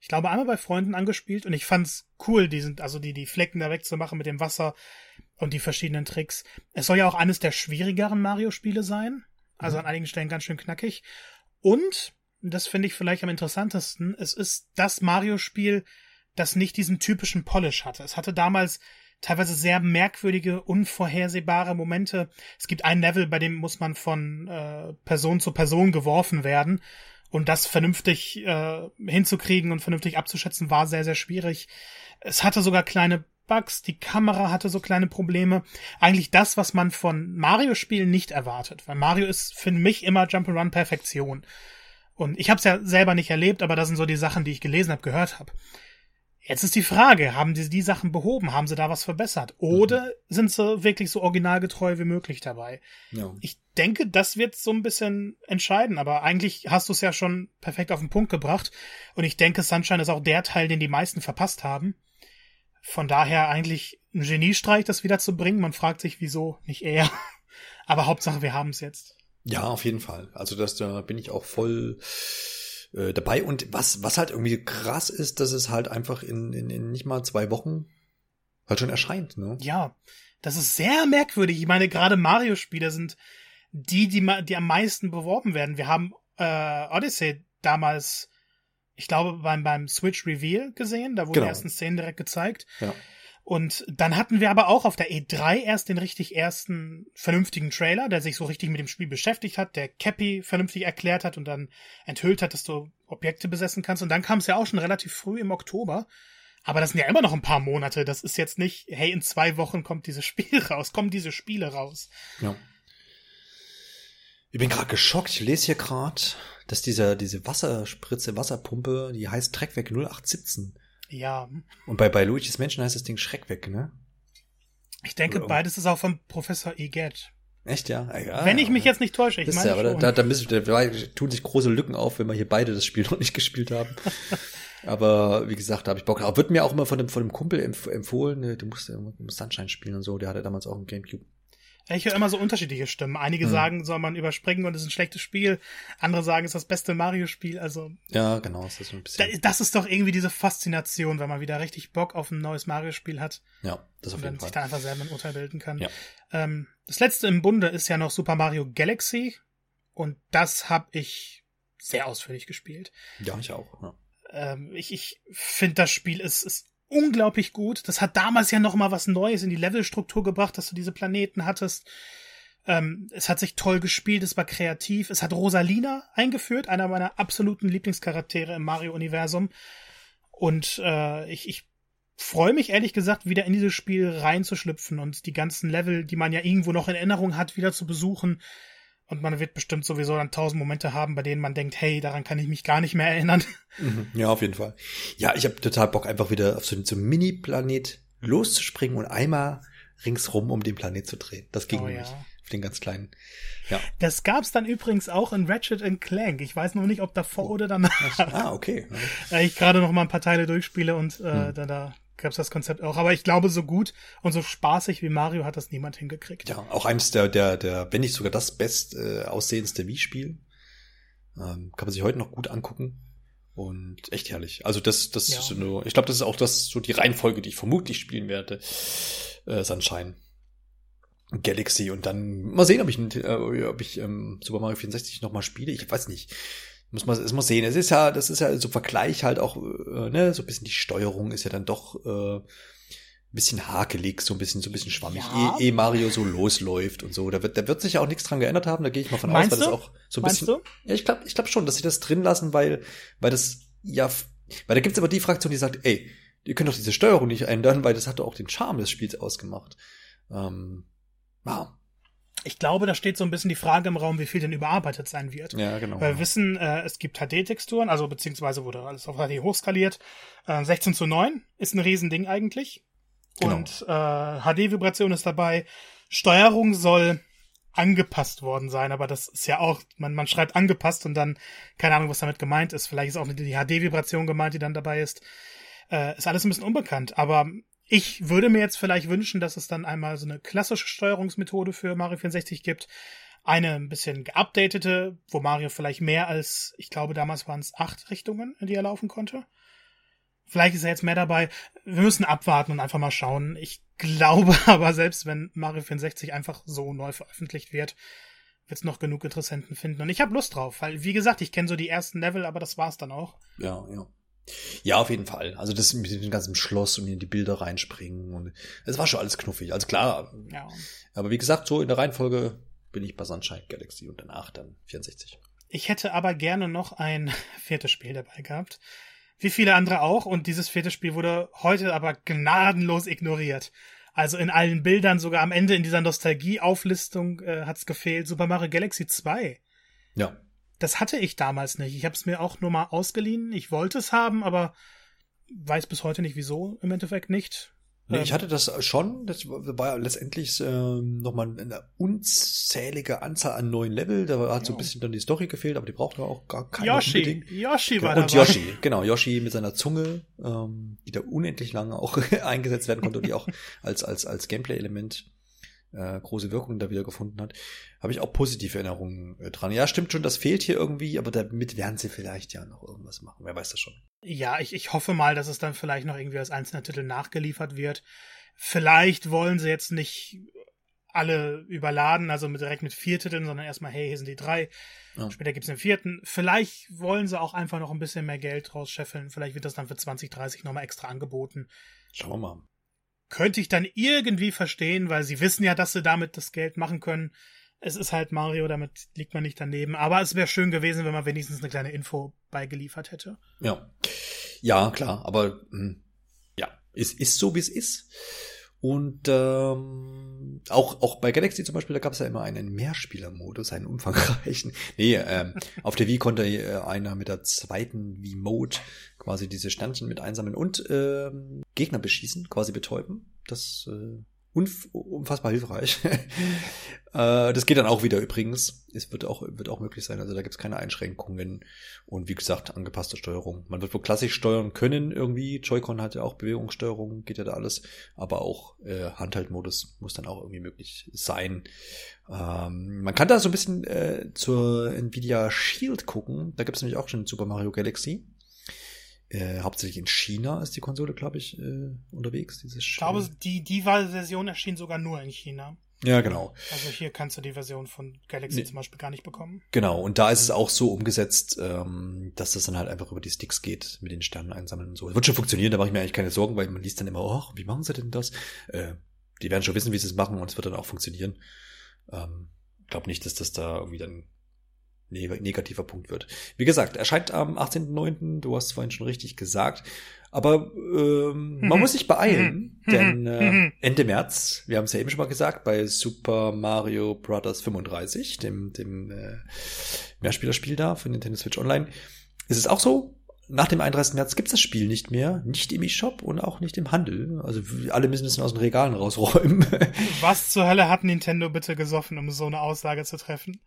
ich glaube, einmal bei Freunden angespielt und ich fand's cool, diesen, also die, die Flecken da wegzumachen mit dem Wasser und die verschiedenen Tricks. Es soll ja auch eines der schwierigeren Mario-Spiele sein. Also mhm. an einigen Stellen ganz schön knackig. Und, das finde ich vielleicht am interessantesten, es ist das Mario-Spiel, das nicht diesen typischen Polish hatte. Es hatte damals teilweise sehr merkwürdige, unvorhersehbare Momente. Es gibt ein Level, bei dem muss man von äh, Person zu Person geworfen werden. Und das vernünftig äh, hinzukriegen und vernünftig abzuschätzen, war sehr, sehr schwierig. Es hatte sogar kleine Bugs, die Kamera hatte so kleine Probleme. Eigentlich das, was man von Mario-Spielen nicht erwartet. Weil Mario ist für mich immer Jump'n'Run Perfektion. Und ich habe es ja selber nicht erlebt, aber das sind so die Sachen, die ich gelesen habe, gehört habe. Jetzt ist die Frage, haben sie die Sachen behoben? Haben sie da was verbessert? Oder mhm. sind sie wirklich so originalgetreu wie möglich dabei? Ja. Ich denke, das wird so ein bisschen entscheiden, aber eigentlich hast du es ja schon perfekt auf den Punkt gebracht. Und ich denke, Sunshine ist auch der Teil, den die meisten verpasst haben. Von daher eigentlich ein Geniestreich, das wieder zu bringen. Man fragt sich, wieso nicht er. aber Hauptsache, wir haben es jetzt. Ja, auf jeden Fall. Also das, da bin ich auch voll äh, dabei. Und was, was halt irgendwie krass ist, dass es halt einfach in, in, in nicht mal zwei Wochen halt schon erscheint, ne? Ja, das ist sehr merkwürdig. Ich meine, gerade Mario-Spiele sind die, die, die am meisten beworben werden. Wir haben äh, Odyssey damals, ich glaube, beim, beim Switch Reveal gesehen. Da wurden genau. die ersten Szenen direkt gezeigt. Ja. Und dann hatten wir aber auch auf der E3 erst den richtig ersten vernünftigen Trailer, der sich so richtig mit dem Spiel beschäftigt hat, der Cappy vernünftig erklärt hat und dann enthüllt hat, dass du Objekte besessen kannst. Und dann kam es ja auch schon relativ früh im Oktober. Aber das sind ja immer noch ein paar Monate. Das ist jetzt nicht, hey, in zwei Wochen kommt dieses Spiel raus, kommen diese Spiele raus. Ja. Ich bin gerade geschockt. Ich lese hier gerade, dass dieser, diese Wasserspritze, Wasserpumpe, die heißt Treckwerk 0817. Ja. Und bei, bei Luigi's Menschen heißt das Ding Schreckweg, ne? Ich denke, Oder beides ist auch von Professor Iget. Echt, ja? ja wenn ich mich jetzt nicht täusche, ich meine ja, aber da, da, müssen, da, tun sich große Lücken auf, wenn wir hier beide das Spiel noch nicht gespielt haben. aber wie gesagt, da habe ich Bock drauf. Wird mir auch immer von dem, von dem Kumpel empfohlen, ne, du musst, du musst Sunshine spielen und so, der hatte damals auch ein Gamecube. Ich höre immer so unterschiedliche Stimmen. Einige hm. sagen, soll man überspringen und es ist ein schlechtes Spiel. Andere sagen, es ist das beste Mario-Spiel. Also ja, genau, ist das so ein bisschen. das ist doch irgendwie diese Faszination, wenn man wieder richtig Bock auf ein neues Mario-Spiel hat. Ja, das auf jeden Fall. Und sich da einfach selber ein Urteil bilden kann. Ja. Ähm, das letzte im Bunde ist ja noch Super Mario Galaxy und das habe ich sehr ausführlich gespielt. Ja, ich auch. Ja. Ähm, ich ich finde, das Spiel ist, ist unglaublich gut. Das hat damals ja noch mal was Neues in die Levelstruktur gebracht, dass du diese Planeten hattest. Ähm, es hat sich toll gespielt, es war kreativ. Es hat Rosalina eingeführt, einer meiner absoluten Lieblingscharaktere im Mario-Universum. Und äh, ich, ich freue mich ehrlich gesagt, wieder in dieses Spiel reinzuschlüpfen und die ganzen Level, die man ja irgendwo noch in Erinnerung hat, wieder zu besuchen. Und man wird bestimmt sowieso dann tausend Momente haben, bei denen man denkt, hey, daran kann ich mich gar nicht mehr erinnern. Mhm. Ja, auf jeden Fall. Ja, ich habe total Bock, einfach wieder auf so, so einen Mini-Planet loszuspringen und einmal ringsrum um den Planet zu drehen. Das ging oh, nämlich. Ja. Auf den ganz kleinen. Ja. Das gab's dann übrigens auch in Ratchet Clank. Ich weiß noch nicht, ob davor oh. oder danach. Ah, okay. Da ich gerade noch mal ein paar Teile durchspiele und äh, hm. da, da gab es das Konzept auch. Aber ich glaube, so gut und so spaßig wie Mario hat das niemand hingekriegt. Ja, auch eines der, der, der, wenn nicht sogar das best äh, aussehendste Wii-Spiel. Ähm, kann man sich heute noch gut angucken. Und echt herrlich. Also das, das ja. ist nur, ich glaube, das ist auch das, so die Reihenfolge, die ich vermutlich spielen werde. Äh, Sunshine. Galaxy und dann mal sehen, ob ich, äh, ob ich ähm, Super Mario 64 noch mal spiele. Ich weiß nicht. Muss man, es muss sehen. Es ist ja, das ist ja so Vergleich halt auch, äh, ne, so ein bisschen die Steuerung ist ja dann doch äh, ein bisschen hakelig, so ein bisschen, so ein bisschen schwammig, ja. eh, eh Mario so losläuft und so. Da wird, da wird sich ja auch nichts dran geändert haben, da gehe ich mal von Meinst aus, weil du? das auch so ein Meinst bisschen. Du? Ja, ich glaube ich glaub schon, dass sie das drin lassen, weil, weil das ja, weil da gibt's aber die Fraktion, die sagt, ey, ihr könnt doch diese Steuerung nicht ändern, weil das hat doch auch den Charme des Spiels ausgemacht. Ähm, wow ich glaube, da steht so ein bisschen die Frage im Raum, wie viel denn überarbeitet sein wird. Ja, genau. Weil wir wissen, äh, es gibt HD-Texturen, also beziehungsweise wurde alles auf HD hochskaliert. Äh, 16 zu 9 ist ein Riesending eigentlich. Genau. Und äh, HD-Vibration ist dabei. Steuerung soll angepasst worden sein, aber das ist ja auch, man, man schreibt angepasst und dann, keine Ahnung, was damit gemeint ist. Vielleicht ist auch die HD-Vibration gemeint, die dann dabei ist. Äh, ist alles ein bisschen unbekannt, aber ich würde mir jetzt vielleicht wünschen, dass es dann einmal so eine klassische Steuerungsmethode für Mario 64 gibt. Eine ein bisschen geupdatete, wo Mario vielleicht mehr als, ich glaube, damals waren es acht Richtungen, in die er laufen konnte. Vielleicht ist er jetzt mehr dabei. Wir müssen abwarten und einfach mal schauen. Ich glaube aber, selbst wenn Mario 64 einfach so neu veröffentlicht wird, wird es noch genug Interessenten finden. Und ich habe Lust drauf, weil, wie gesagt, ich kenne so die ersten Level, aber das war's dann auch. Ja, ja. Ja, auf jeden Fall. Also das mit dem ganzen Schloss und in die Bilder reinspringen und es war schon alles knuffig. Also klar. Ja. Aber wie gesagt, so in der Reihenfolge bin ich bei Sunshine Galaxy und danach dann 64. Ich hätte aber gerne noch ein viertes Spiel dabei gehabt. Wie viele andere auch. Und dieses vierte Spiel wurde heute aber gnadenlos ignoriert. Also in allen Bildern, sogar am Ende in dieser Nostalgie-Auflistung äh, hat es gefehlt. Super Mario Galaxy 2. Ja. Das hatte ich damals nicht. Ich habe es mir auch nur mal ausgeliehen. Ich wollte es haben, aber weiß bis heute nicht wieso im Endeffekt nicht. Nee, ich ähm, hatte das schon. Das war ja letztendlich ähm, nochmal eine unzählige Anzahl an neuen Level. Da hat so ein bisschen dann die Story gefehlt, aber die braucht ja auch gar keine Yoshi. Unbedingt. Yoshi war Und dabei. Yoshi, genau. Yoshi mit seiner Zunge, ähm, die da unendlich lange auch eingesetzt werden konnte und die auch als, als, als Gameplay-Element äh, große Wirkung da wieder gefunden hat, habe ich auch positive Erinnerungen äh, dran. Ja, stimmt schon, das fehlt hier irgendwie, aber damit werden sie vielleicht ja noch irgendwas machen. Wer weiß das schon. Ja, ich, ich hoffe mal, dass es dann vielleicht noch irgendwie als einzelner Titel nachgeliefert wird. Vielleicht wollen sie jetzt nicht alle überladen, also mit, direkt mit vier Titeln, sondern erstmal, hey, hier sind die drei. Ja. Später gibt's den vierten. Vielleicht wollen sie auch einfach noch ein bisschen mehr Geld rausscheffeln. Vielleicht wird das dann für 20, 30 nochmal extra angeboten. Schauen wir mal könnte ich dann irgendwie verstehen, weil sie wissen ja, dass sie damit das Geld machen können. Es ist halt Mario, damit liegt man nicht daneben. Aber es wäre schön gewesen, wenn man wenigstens eine kleine Info beigeliefert hätte. Ja. Ja, klar, aber mh, hm, es ist so, wie es ist. Und ähm, auch, auch bei Galaxy zum Beispiel, da gab es ja immer einen Mehrspieler-Modus, einen umfangreichen. Nee, ähm, auf der Wii konnte äh, einer mit der zweiten Wii-Mode quasi diese Sternchen mit einsammeln und ähm, Gegner beschießen, quasi betäuben. Das äh, unfassbar hilfreich. äh, das geht dann auch wieder übrigens. Es wird auch, wird auch möglich sein. Also da gibt es keine Einschränkungen. Und wie gesagt, angepasste Steuerung. Man wird wohl klassisch steuern können irgendwie. Joy-Con hat ja auch Bewegungssteuerung, geht ja da alles. Aber auch äh, Handhaltmodus muss dann auch irgendwie möglich sein. Ähm, man kann da so ein bisschen äh, zur Nvidia Shield gucken. Da gibt es nämlich auch schon Super Mario Galaxy. Äh, hauptsächlich in China ist die Konsole, glaube ich, äh, unterwegs. Dieses ich glaube, die, die Version erschien sogar nur in China. Ja, genau. Also hier kannst du die Version von Galaxy nee. zum Beispiel gar nicht bekommen. Genau, und da ist es auch so umgesetzt, ähm, dass das dann halt einfach über die Sticks geht, mit den Sternen einsammeln und so. Das wird schon funktionieren, da mache ich mir eigentlich keine Sorgen, weil man liest dann immer, oh, wie machen sie denn das? Äh, die werden schon wissen, wie sie es machen und es wird dann auch funktionieren. Ähm, glaube nicht, dass das da irgendwie dann negativer Punkt wird. Wie gesagt, erscheint am 18.09., du hast es vorhin schon richtig gesagt. Aber ähm, man muss sich beeilen, denn äh, Ende März, wir haben es ja eben schon mal gesagt, bei Super Mario Bros. 35, dem, dem äh, Mehrspielerspiel da für Nintendo Switch Online, ist es auch so, nach dem 31. März gibt es das Spiel nicht mehr, nicht im eShop und auch nicht im Handel. Also alle müssen es aus den Regalen rausräumen. Was zur Hölle hat Nintendo bitte gesoffen, um so eine Aussage zu treffen?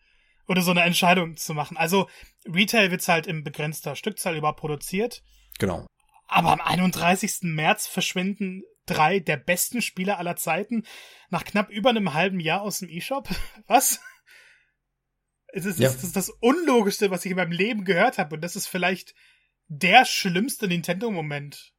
Oder so eine Entscheidung zu machen. Also Retail wird halt in begrenzter Stückzahl überproduziert. Genau. Aber am 31. März verschwinden drei der besten Spieler aller Zeiten nach knapp über einem halben Jahr aus dem E-Shop. Was? Es ist, ja. das ist das Unlogischste, was ich in meinem Leben gehört habe. Und das ist vielleicht der schlimmste Nintendo-Moment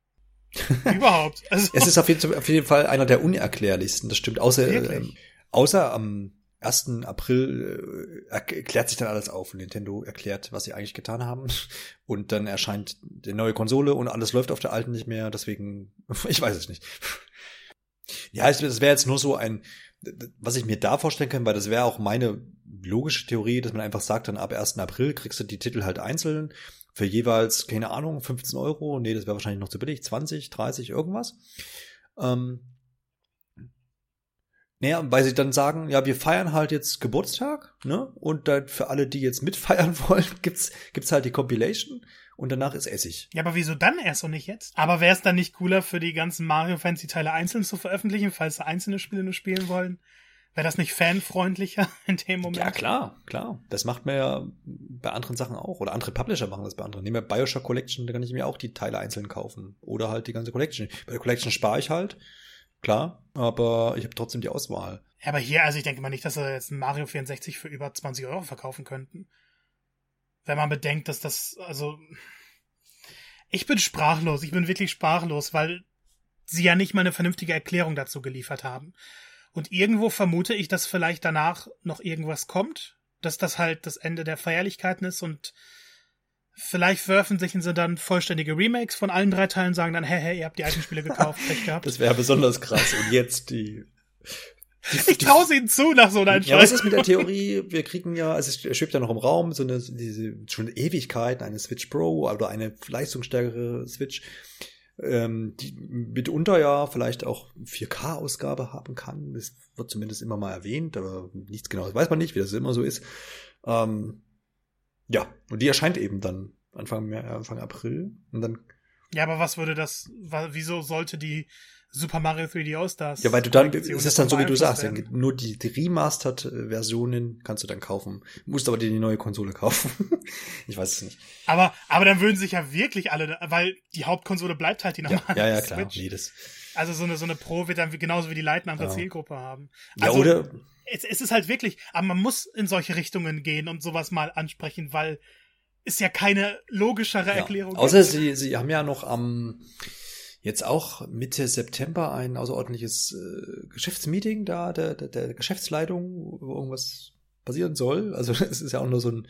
überhaupt. Also, es ist auf jeden, auf jeden, Fall einer der unerklärlichsten, das stimmt. Außer, ähm, außer am 1. April äh, erklärt sich dann alles auf und Nintendo erklärt, was sie eigentlich getan haben. Und dann erscheint die neue Konsole und alles läuft auf der alten nicht mehr. Deswegen, ich weiß es nicht. Ja, es wäre jetzt nur so ein, was ich mir da vorstellen kann, weil das wäre auch meine logische Theorie, dass man einfach sagt, dann ab 1. April kriegst du die Titel halt einzeln für jeweils, keine Ahnung, 15 Euro. Nee, das wäre wahrscheinlich noch zu billig, 20, 30, irgendwas. Ähm, naja, weil sie dann sagen, ja, wir feiern halt jetzt Geburtstag, ne? Und dann für alle, die jetzt mitfeiern wollen, gibt's, gibt's halt die Compilation und danach ist Essig. Ja, aber wieso dann erst und nicht jetzt? Aber wäre es dann nicht cooler für die ganzen Mario-Fans, die Teile einzeln zu veröffentlichen, falls sie einzelne Spiele nur spielen wollen? Wäre das nicht fanfreundlicher in dem Moment? Ja, klar, klar. Das macht man ja bei anderen Sachen auch. Oder andere Publisher machen das bei anderen. Nehmen wir Bioshock Collection, da kann ich mir auch die Teile einzeln kaufen. Oder halt die ganze Collection. Bei der Collection spare ich halt klar, aber ich habe trotzdem die Auswahl. Ja, aber hier, also ich denke mal nicht, dass sie jetzt Mario 64 für über 20 Euro verkaufen könnten. Wenn man bedenkt, dass das, also. Ich bin sprachlos, ich bin wirklich sprachlos, weil sie ja nicht mal eine vernünftige Erklärung dazu geliefert haben. Und irgendwo vermute ich, dass vielleicht danach noch irgendwas kommt, dass das halt das Ende der Feierlichkeiten ist und Vielleicht veröffentlichen sie dann vollständige Remakes von allen drei Teilen, sagen dann, hey, hey, ihr habt die alten Spiele gekauft, Pech gehabt. Das wäre besonders krass. Und jetzt die. die ich traue ihnen zu nach so einer Entscheidung. Ja, was ist mit der Theorie? Wir kriegen ja, also es schwebt ja noch im Raum, so eine, diese schon Ewigkeit, eine Switch Pro oder eine leistungsstärkere Switch, ähm, die mitunter ja vielleicht auch 4K-Ausgabe haben kann. Das wird zumindest immer mal erwähnt, aber nichts genaues weiß man nicht, wie das immer so ist. Ähm, ja, und die erscheint eben dann Anfang, Anfang April. Und dann. Ja, aber was würde das, wieso sollte die Super Mario 3D All-Stars. Ja, weil du dann, es ist dann so, wie du sagst, werden. nur die, die Remastered-Versionen kannst du dann kaufen. Musst aber dir die neue Konsole kaufen. ich weiß es nicht. Aber, aber dann würden sich ja wirklich alle, weil die Hauptkonsole bleibt halt die normale Ja, ja, ja klar. Switch. Jedes. Also so eine, so eine Pro wird dann genauso wie die Light eine andere ja. Zielgruppe haben. Also, ja, oder? Es, es ist halt wirklich, aber man muss in solche Richtungen gehen und sowas mal ansprechen, weil ist ja keine logischere ja. Erklärung. Außer gibt. sie, sie haben ja noch am, jetzt auch Mitte September ein außerordentliches äh, Geschäftsmeeting da, der, der, der Geschäftsleitung, wo irgendwas passieren soll. Also es ist ja auch nur so, ein,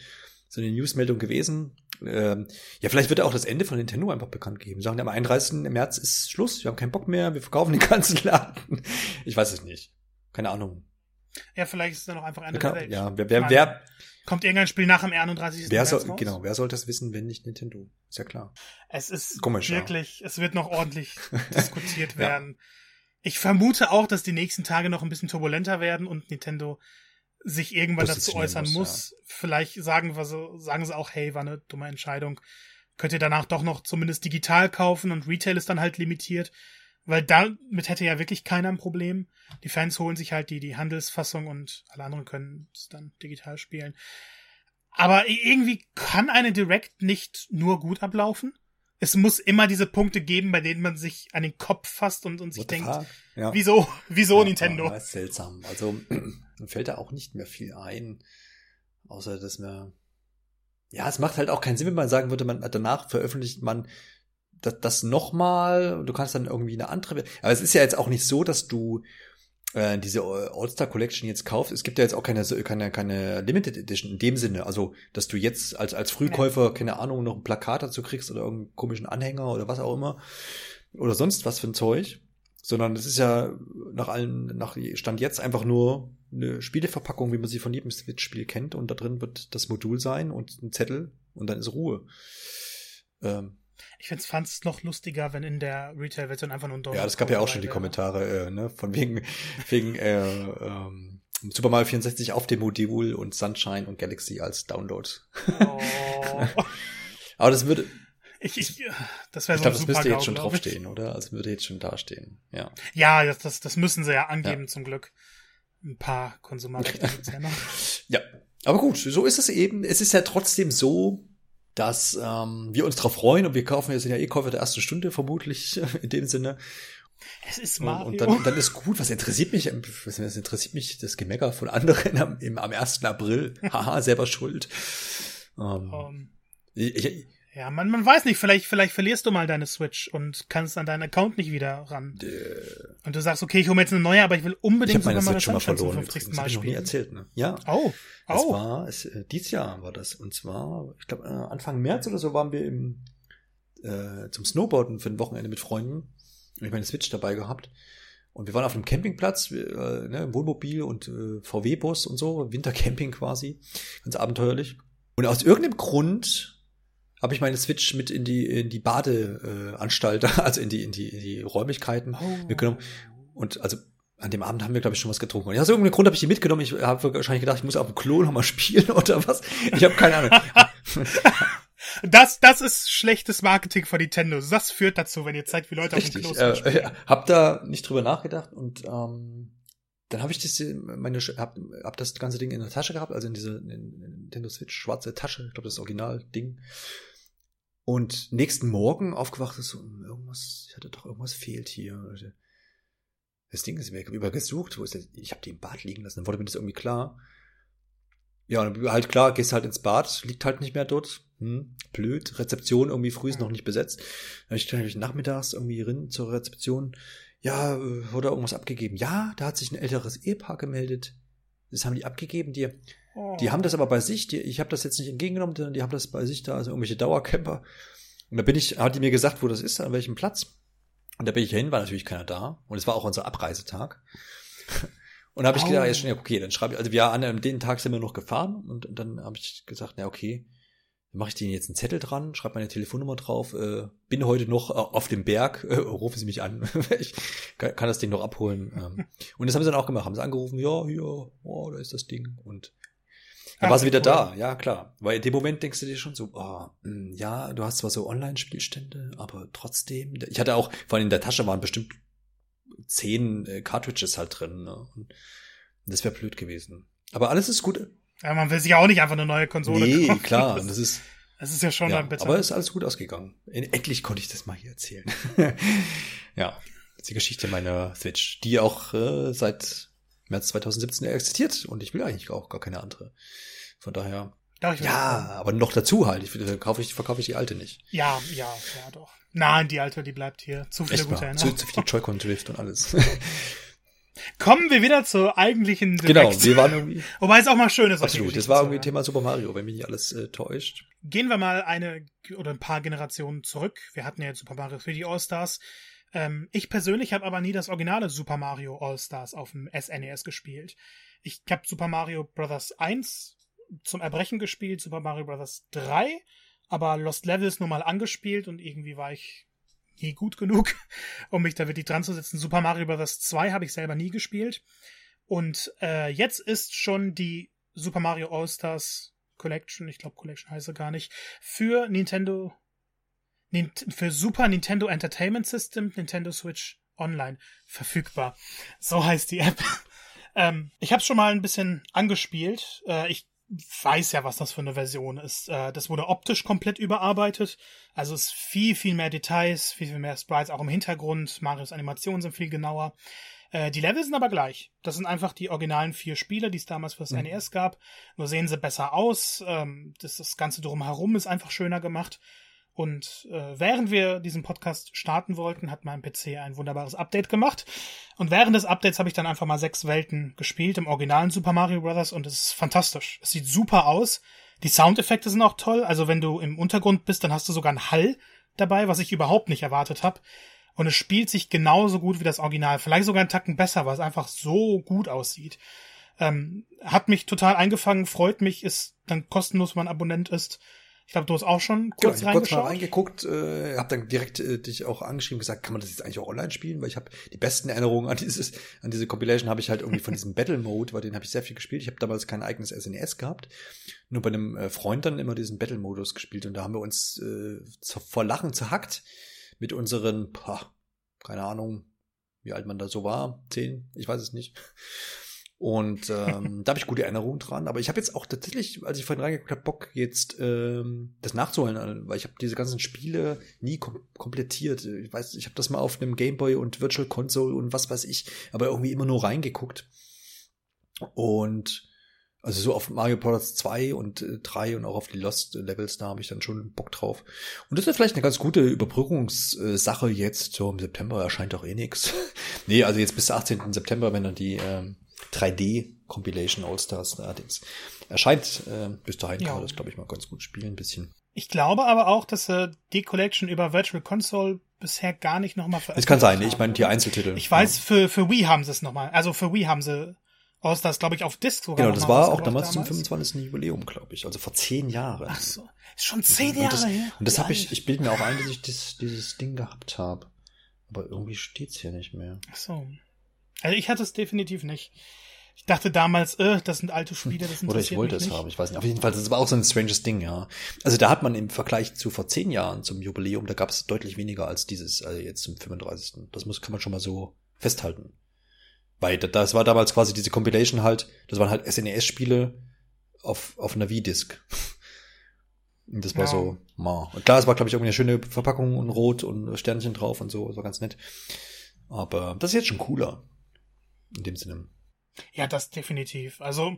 so eine Newsmeldung gewesen. Ähm, ja, vielleicht wird auch das Ende von Nintendo einfach bekannt geben. Sagen, am 31. März ist Schluss, wir haben keinen Bock mehr, wir verkaufen den ganzen Laden. Ich weiß es nicht. Keine Ahnung. Ja, vielleicht ist es dann auch einfach Ende Kann, der Welt. ja, wer, wer, wer, Kommt irgendein Spiel nach dem 31. wer soll, genau, wer soll das wissen, wenn nicht Nintendo? Ist ja klar. Es ist Komisch, ja. wirklich, es wird noch ordentlich diskutiert Ja. werden. Ich vermute auch, dass die nächsten Tage noch ein bisschen turbulenter werden und Nintendo sich irgendwann dazu äußern muss. muss, Vielleicht sagen wir so, sagen sie auch, hey, war eine dumme Entscheidung. Könnt ihr danach doch noch zumindest digital kaufen und Retail ist dann halt limitiert. Weil damit hätte ja wirklich keiner ein Problem. Die Fans holen sich halt die, die Handelsfassung und alle anderen können es dann digital spielen. Aber irgendwie kann eine Direct nicht nur gut ablaufen. Es muss immer diese Punkte geben, bei denen man sich an den Kopf fasst und, und sich denkt? Ja. wieso, wieso Ja, Nintendo? ja, ist seltsam. Also, mir fällt da auch nicht mehr viel ein. Außer, dass mir, ja, es macht halt auch keinen Sinn, wenn man sagen würde, man, danach veröffentlicht man das, das nochmal, du kannst dann irgendwie eine andere, aber es ist ja jetzt auch nicht so, dass du äh, diese All-Star Collection jetzt kaufst. Es gibt ja jetzt auch keine, keine, keine Limited Edition in dem Sinne. Also, dass du jetzt als, als Frühkäufer, keine Ahnung, noch ein Plakat dazu kriegst oder irgendeinen komischen Anhänger oder was auch immer. Oder sonst was für ein Zeug. Sondern das ist ja nach allen, nach Stand jetzt einfach nur eine Spieleverpackung, wie man sie von jedem Switch-Spiel kennt. Und da drin wird das Modul sein und ein Zettel und dann ist Ruhe. Ähm, Ich find's, fand's noch lustiger, wenn in der Retail-Version einfach nur ein ja, das gab ja auch schon die. Kommentare, äh, ne, von wegen, wegen äh, ähm, Super Mario 64 auf dem Modul und Sunshine und Galaxy als Download. Oh. Aber das würde, Ich, ich, das wäre ich so glaube, das müsste jetzt schon draufstehen, oder? Also würde jetzt schon dastehen. Ja. Ja, das, das, das müssen sie ja angeben, zum Glück. Ein paar Konsumerrechte ja. Ja. Aber gut, so ist es eben. Es ist ja trotzdem so, dass ähm, wir uns drauf freuen und wir kaufen, wir sind ja eh Käufer der ersten Stunde, vermutlich in dem Sinne. Es ist Und, Mario. und dann, dann ist gut, was interessiert mich, was, was interessiert mich das Gemecker von anderen am, im, am 1. April. Haha, selber schuld. Ähm, Ähm, ich, ich, ja, man, man weiß nicht, vielleicht, vielleicht verlierst du mal deine Switch und kannst an deinen Account nicht wieder ran. äh, Und du sagst, okay, ich hole mir jetzt eine neue, aber ich will ich unbedingt habe meine Switch schon mal verloren. 50. übrigens. Das Mal hab ich noch nie erzählt, ne? Ja. Oh, Das oh. war, es, äh, dieses Jahr war das. Und zwar, ich glaube, äh, Anfang März oder so waren wir im, äh, zum Snowboarden für ein Wochenende mit Freunden. Und ich meine Switch dabei gehabt. Und wir waren auf einem Campingplatz, äh, ne, im Wohnmobil und äh, VW-Bus und so, Wintercamping quasi. Ganz abenteuerlich. Und aus irgendeinem Grund habe ich meine Switch mit in die, in die Badeanstalt, äh, also in die, in die, in die Räumlichkeiten oh. mitgenommen. Und also an dem Abend haben wir, glaube ich, schon was getrunken. Und aus irgendeinem Grund habe ich die mitgenommen. Ich habe wahrscheinlich gedacht, ich muss auf dem Klo noch mal spielen oder was. Ich habe keine Ahnung. Das, das ist schlechtes Marketing von Nintendo. Das führt dazu, wenn ihr zeigt, wie Leute auf dem Richtig. Klo Äh, spielen. äh, hab da nicht drüber nachgedacht und ähm, dann habe ich das, äh, meine, hab, hab das ganze Ding in der Tasche gehabt, also in diese in, in Nintendo Switch schwarze Tasche. Ich glaube, das Original-Ding. Und nächsten Morgen aufgewacht ist so, hm, irgendwas, ich hatte doch irgendwas fehlt hier. Das Ding ist mir übergesucht. Wo ist das? Ich habe die im Bad liegen lassen. Dann wurde mir das irgendwie klar. Ja, halt klar, gehst halt ins Bad, liegt halt nicht mehr dort. Hm, blöd. Rezeption irgendwie früh ist noch nicht besetzt. Dann ich, ich nachmittags irgendwie rein zur Rezeption. Ja, äh, wurde irgendwas abgegeben. Ja, da hat sich ein älteres Ehepaar gemeldet. Das haben die abgegeben. Die, Oh. die haben das aber bei sich. Die, ich habe das jetzt nicht entgegengenommen, sondern die haben das bei sich da, also irgendwelche Dauercamper. Und da bin ich, hat die mir gesagt, wo das ist, an welchem Platz. Und da bin ich hin, war natürlich keiner da. Und es war auch unser Abreisetag. Und da habe ich gedacht, ja, schon, ja, okay, dann schreibe ich, also wir an dem Tag sind wir noch gefahren und dann habe ich gesagt, na okay, dann mache ich denen jetzt einen Zettel dran, schreibe meine Telefonnummer drauf, äh, bin heute noch äh, auf dem Berg, äh, rufen Sie mich an, ich kann, kann das Ding noch abholen. Ähm. Und das haben sie dann auch gemacht, haben sie angerufen, ja, hier, oh, da ist das Ding und dann Ah, war sie wieder cool. da, ja klar. Weil in dem Moment denkst du dir schon so, oh, mh, ja, du hast zwar so Online-Spielstände, aber trotzdem. Ich hatte auch, vor allem in der Tasche waren bestimmt zehn äh, Cartridges halt drin. Ne? Und das wäre blöd gewesen. Aber alles ist gut. Ja, man will sich auch nicht einfach eine neue Konsole Nee, kaufen. klar. Das ist, Das ist ja schon ja, dann bitter. aber ist alles gut ausgegangen. Endlich konnte ich das mal hier erzählen. ja, das ist die Geschichte meiner Switch, die auch äh, seit März 2017 existiert und ich will eigentlich auch gar keine andere. Von daher, Doch, ja, aber noch dazu halt. Ich, äh, kaufe ich, verkaufe ich die alte nicht. ja, ja, ja, doch. Nein, die alte, die bleibt hier. Zu viele Echt gute mal. Zu, Erinnerungen. zu viel Joy-Con Drift und alles. Kommen wir wieder zur eigentlichen genau, Direct. wir waren irgendwie, Wobei es auch mal schön ist. absolut, das war irgendwie. Thema Super Mario, wenn mich nicht alles äh, täuscht. Gehen wir mal eine oder ein paar Generationen zurück. Wir hatten ja jetzt Super Mario 3D All-Stars. Ähm, ich persönlich habe aber nie das originale Super Mario All-Stars auf dem SNES gespielt. ich habe Super Mario Bros. 1 zum Erbrechen gespielt, Super Mario Bros. 3, aber Lost Levels nur mal angespielt und irgendwie war ich nie gut genug, um mich da wirklich dran zu setzen. Super Mario Bros. 2 habe ich selber nie gespielt. Und äh, jetzt ist schon die Super Mario All-Stars Collection, ich glaube Collection heißt er gar nicht, für Nintendo, für Super Nintendo Entertainment System, Nintendo Switch Online verfügbar. So heißt die App. ähm, ich habe schon mal ein bisschen angespielt. Äh, ich weiß ja, was das für eine Version ist. Äh, das wurde optisch komplett überarbeitet. Also es ist viel, viel mehr Details, viel, viel mehr Sprites, auch im Hintergrund. Marios Animationen sind viel genauer. Äh, die Level sind aber gleich. Das sind einfach die originalen vier Spiele, die es damals für das mhm. NES gab. Nur sehen sie besser aus. Ähm, das, das Ganze drumherum ist einfach schöner gemacht. Und äh, während wir diesen Podcast starten wollten, hat mein PC ein wunderbares Update gemacht. Und während des Updates habe ich dann einfach mal sechs Welten gespielt im originalen Super Mario Bros. und es ist fantastisch. Es sieht super aus. Die Soundeffekte sind auch toll. Also wenn du im Untergrund bist, dann hast du sogar einen Hall dabei, was ich überhaupt nicht erwartet habe. Und es spielt sich genauso gut wie das Original. Vielleicht sogar einen Tacken besser, weil es einfach so gut aussieht. Ähm, hat mich total eingefangen, freut mich, ist dann kostenlos, wenn man Abonnent ist. Ich glaube, du hast auch schon kurz genau, reingeschaut. kurz mal reingeguckt, äh, habe dann direkt äh, dich auch angeschrieben gesagt, kann man das jetzt eigentlich auch online spielen? Weil ich habe die besten Erinnerungen an dieses, an diese Compilation habe ich halt irgendwie von diesem Battle Mode, weil den habe ich sehr viel gespielt. Ich habe damals kein eigenes SNES e gehabt, nur bei einem äh, Freund dann immer diesen Battle Modus gespielt und da haben wir uns äh, zu, vor Lachen zerhackt mit unseren, boah, keine Ahnung, wie alt man da so war, zehn, ich weiß es nicht. Und ähm, da habe ich gute Erinnerungen dran. Aber ich habe jetzt auch tatsächlich, als ich vorhin reingeguckt habe, Bock jetzt ähm, das nachzuholen, weil ich habe diese ganzen Spiele nie kom komplettiert. Ich weiß, ich habe das mal auf einem Gameboy und Virtual Console und was weiß ich, aber irgendwie immer nur reingeguckt. Und also so auf Mario Bros. 2 und äh, 3 und auch auf die Lost Levels, da habe ich dann schon Bock drauf. Und das ist vielleicht eine ganz gute Überbrückungssache jetzt. So im September erscheint doch eh nix. nee, also jetzt bis 18. September, wenn dann die ähm, 3D Compilation All-Stars allerdings erscheint. Äh, bis dahin ja. kann man das, glaube ich, mal ganz gut spielen, ein bisschen. Ich glaube aber auch, dass äh, die Collection über Virtual Console bisher gar nicht nochmal veröffentlicht Es kann sein, haben. ich meine die Einzeltitel. Ich weiß, ja. für, für Wii haben sie es nochmal. Also für Wii haben sie All-Stars, glaube ich, auf Disc sogar. Genau, das war auch damals, damals, zum 25. Jubiläum, glaube ich. Also vor zehn Jahren. Ach so. Ist schon zehn Jahre und das, her. Und das habe ich, ich bilde mir auch ein, dass ich das, dieses Ding gehabt habe. Aber irgendwie steht's hier nicht mehr. Ach so. Also ich hatte es definitiv nicht. Ich dachte damals, äh, das sind alte Spiele, das Oder ich wollte es haben, ich weiß nicht. Auf jeden Fall, das war auch so ein stranges Ding, ja. Also da hat man im Vergleich zu vor zehn Jahren zum Jubiläum, da gab es deutlich weniger als dieses, also jetzt zum 35. Das muss, kann man schon mal so festhalten. Weil das war damals quasi diese Compilation halt, das waren halt SNES-Spiele auf, auf einer Wii-Disc. Und das war ja. so, ma. Und klar, es war, glaube ich, irgendwie eine schöne Verpackung und rot und Sternchen drauf und so, das war ganz nett. Aber das ist jetzt schon cooler. In dem Sinne. Ja, das definitiv. Also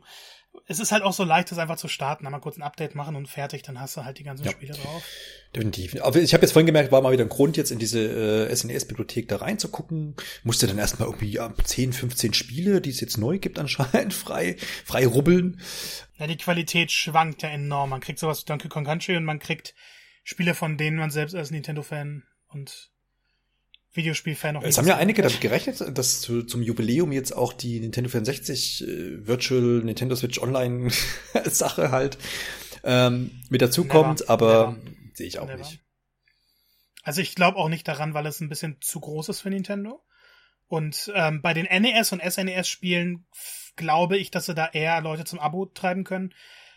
es ist halt auch so leicht, das einfach zu starten, einmal kurz ein Update machen und fertig, dann hast du halt die ganzen ja, Spiele drauf. Definitiv. Aber ich habe jetzt vorhin gemerkt, war mal wieder ein Grund, jetzt in diese äh, SNES-Bibliothek da reinzugucken. Musste dann erstmal irgendwie ja, 10, 15 Spiele, die es jetzt neu gibt, anscheinend frei, frei rubbeln. Ja, die Qualität schwankt ja enorm. Man kriegt sowas wie Donkey Kong Country und man kriegt Spiele, von denen man selbst als Nintendo-Fan und Videospielfan noch. Es haben ja einige damit gerechnet, dass zu, zum Jubiläum jetzt auch die Nintendo 64 äh, Virtual Nintendo Switch Online Sache halt ähm, mit dazukommt, aber sehe ich auch Never. nicht. Also ich glaube auch nicht daran, weil es ein bisschen zu groß ist für Nintendo. Und ähm, bei den NES und SNES-Spielen glaube ich, dass sie da eher Leute zum Abo treiben können.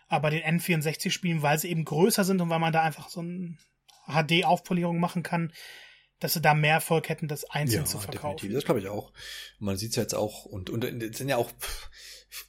Aber bei den N64-Spielen, weil sie eben größer sind und weil man da einfach so ein HD-Aufpolierung machen kann, dass sie da mehr Erfolg hätten, das einzeln ja, zu verkaufen. Definitiv. Das glaube ich auch. Man sieht es jetzt auch und und es sind ja auch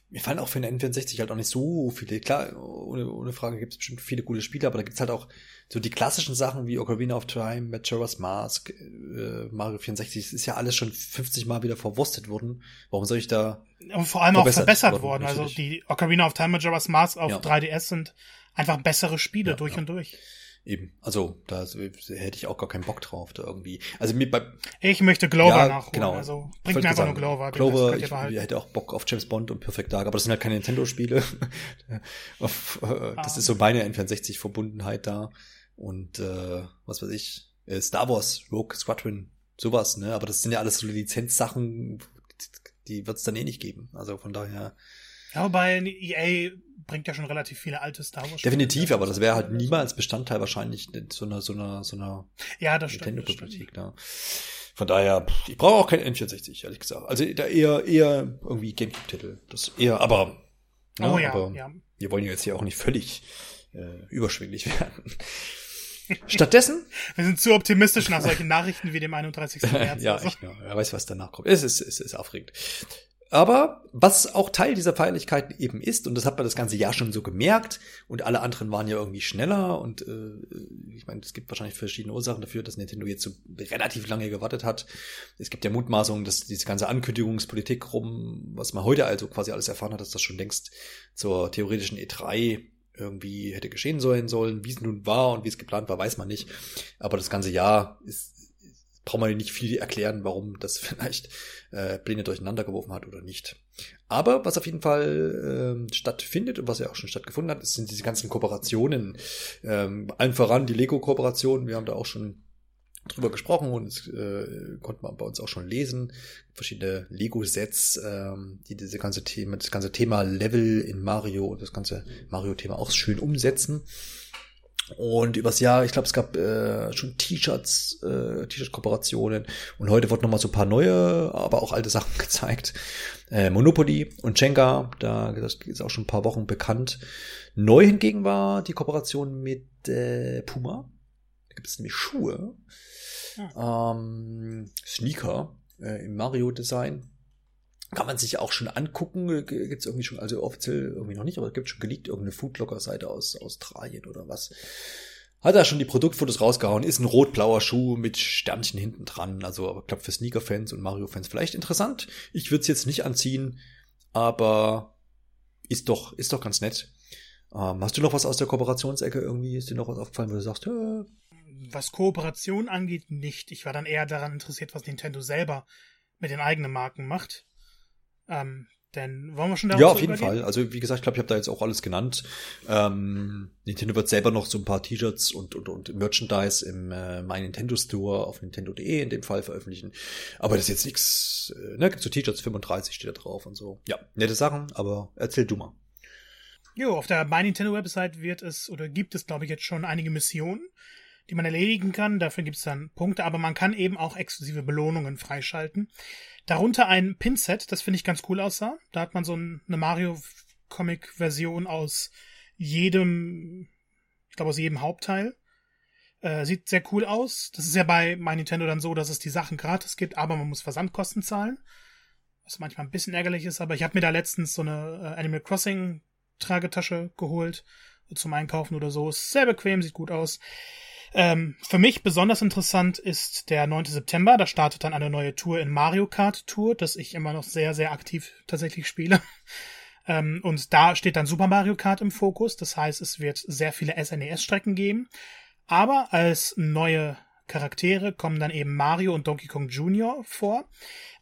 mir fallen auch für den N64 halt auch nicht so viele. Klar, ohne, ohne Frage gibt es bestimmt viele gute Spiele, aber da gibt's halt auch so die klassischen Sachen wie Ocarina of Time, Majora's Mask, äh, Mario 64, das ist ja alles schon 50 Mal wieder verwurstet worden. Warum soll ich da Und vor allem auch verbessert worden. worden. Also die Ocarina of Time, Majora's Mask auf ja. 3DS sind einfach bessere Spiele ja, durch ja. und durch. Eben, also da hätte ich auch gar keinen Bock drauf, da irgendwie. Also mir bei Ich möchte Glover ja, nachholen, genau. also bringt mir einfach nur Glover. Glover, ich, ich hätte auch Bock auf James Bond und Perfect Dark, aber das sind halt keine Nintendo-Spiele. äh, das ah. ist so meine N64-Verbundenheit da. Und äh, was weiß ich, äh, Star Wars, Rogue Squadron, sowas, ne? Aber das sind ja alles so Lizenzsachen, die wird es dann eh nicht geben. Also von daher Ja, wobei EA bringt ja schon relativ viele alte Star Wars. Definitiv, aber das wäre halt niemals Bestandteil wahrscheinlich so einer so einer so einer ja, das Nintendo-Bibliothek. Ja. Von daher, ich brauche auch kein N64, ehrlich gesagt. Also da eher eher irgendwie Gamecube-Titel. Das eher, aber ja, oh ja, aber ja. wir wollen ja jetzt hier auch nicht völlig äh, überschwinglich werden. Stattdessen. Wir sind zu optimistisch nach solchen Nachrichten wie dem 31. März. ja, also. ich, ja, wer weiß, was danach kommt. Es ist, es ist aufregend. Aber was auch Teil dieser Feierlichkeiten eben ist, und das hat man das ganze Jahr schon so gemerkt, und alle anderen waren ja irgendwie schneller, und äh, ich meine, es gibt wahrscheinlich verschiedene Ursachen dafür, dass Nintendo jetzt so relativ lange gewartet hat. Es gibt ja Mutmaßungen, dass diese ganze Ankündigungspolitik rum, was man heute also quasi alles erfahren hat, dass das schon längst zur theoretischen E3 irgendwie hätte geschehen sollen sollen. Wie es nun war und wie es geplant war, weiß man nicht. Aber das ganze Jahr ist braucht man nicht viel erklären, warum das vielleicht äh, Pläne durcheinander geworfen hat oder nicht. Aber was auf jeden Fall äh, stattfindet und was ja auch schon stattgefunden hat, sind diese ganzen Kooperationen. Ähm, allen voran die Lego-Kooperation. Wir haben da auch schon drüber gesprochen und äh, konnte man bei uns auch schon lesen. Verschiedene Lego-Sets, ähm, die diese ganze Thema, das ganze Thema Level in Mario und das ganze Mario-Thema auch schön umsetzen. Und übers Jahr, ich glaube, es gab äh, schon T-Shirts, äh, T-Shirt-Kooperationen. Und heute wurden nochmal so ein paar neue, aber auch alte Sachen gezeigt. Äh, Monopoly und Jenga, da das ist auch schon ein paar Wochen bekannt. Neu hingegen war die Kooperation mit äh, Puma. Da gibt es nämlich Schuhe, ja. ähm, Sneaker äh, im Mario-Design. Kann man sich auch schon angucken. Gibt's irgendwie schon, also offiziell irgendwie noch nicht, aber es gibt schon geleakt irgendeine Foodlocker-Seite aus Australien oder was. Hat er schon die Produktfotos rausgehauen, ist ein rot-blauer Schuh mit Sternchen hinten dran. Also, aber glaube für Sneaker-Fans und Mario-Fans vielleicht interessant. Ich würde es jetzt nicht anziehen, aber ist doch, ist doch ganz nett. Ähm, hast du noch was aus der Kooperationsecke irgendwie? Ist dir noch was aufgefallen, wo du sagst, äh, was Kooperation angeht, nicht. Ich war dann eher daran interessiert, was Nintendo selber mit den eigenen Marken macht. Ähm, denn wollen wir schon da Ja, auf jeden übergehen? Fall. Also wie gesagt, ich glaube, ich habe da jetzt auch alles genannt. Ähm, Nintendo wird selber noch so ein paar T-Shirts und, und, und Merchandise im äh, My Nintendo Store auf Nintendo.de in dem Fall veröffentlichen. Aber das ist jetzt nichts, äh, ne, gibt so T-Shirts 35 steht da drauf und so. Ja, nette Sachen, aber erzähl du mal. Jo, auf der My Nintendo Website wird es oder gibt es, glaube ich, jetzt schon einige Missionen, die man erledigen kann. Dafür gibt es dann Punkte, aber man kann eben auch exklusive Belohnungen freischalten. Darunter ein Pinset, das finde ich ganz cool aussah. Da hat man so eine Mario-Comic-Version aus jedem, ich glaube aus jedem Hauptteil. Äh, sieht sehr cool aus. Das ist ja bei My Nintendo dann so, dass es die Sachen gratis gibt, aber man muss Versandkosten zahlen. Was manchmal ein bisschen ärgerlich ist, aber ich habe mir da letztens so eine äh, Animal Crossing Tragetasche geholt zum Einkaufen oder so. Ist sehr bequem, sieht gut aus. Ähm, für mich besonders interessant ist der 9. September. Da startet dann eine neue Tour in Mario Kart Tour, das ich immer noch sehr, sehr aktiv tatsächlich spiele. Ähm, und da steht dann Super Mario Kart im Fokus. Das heißt, es wird sehr viele SNES-Strecken geben. Aber als neue Charaktere kommen dann eben Mario und Donkey Kong Jr. vor.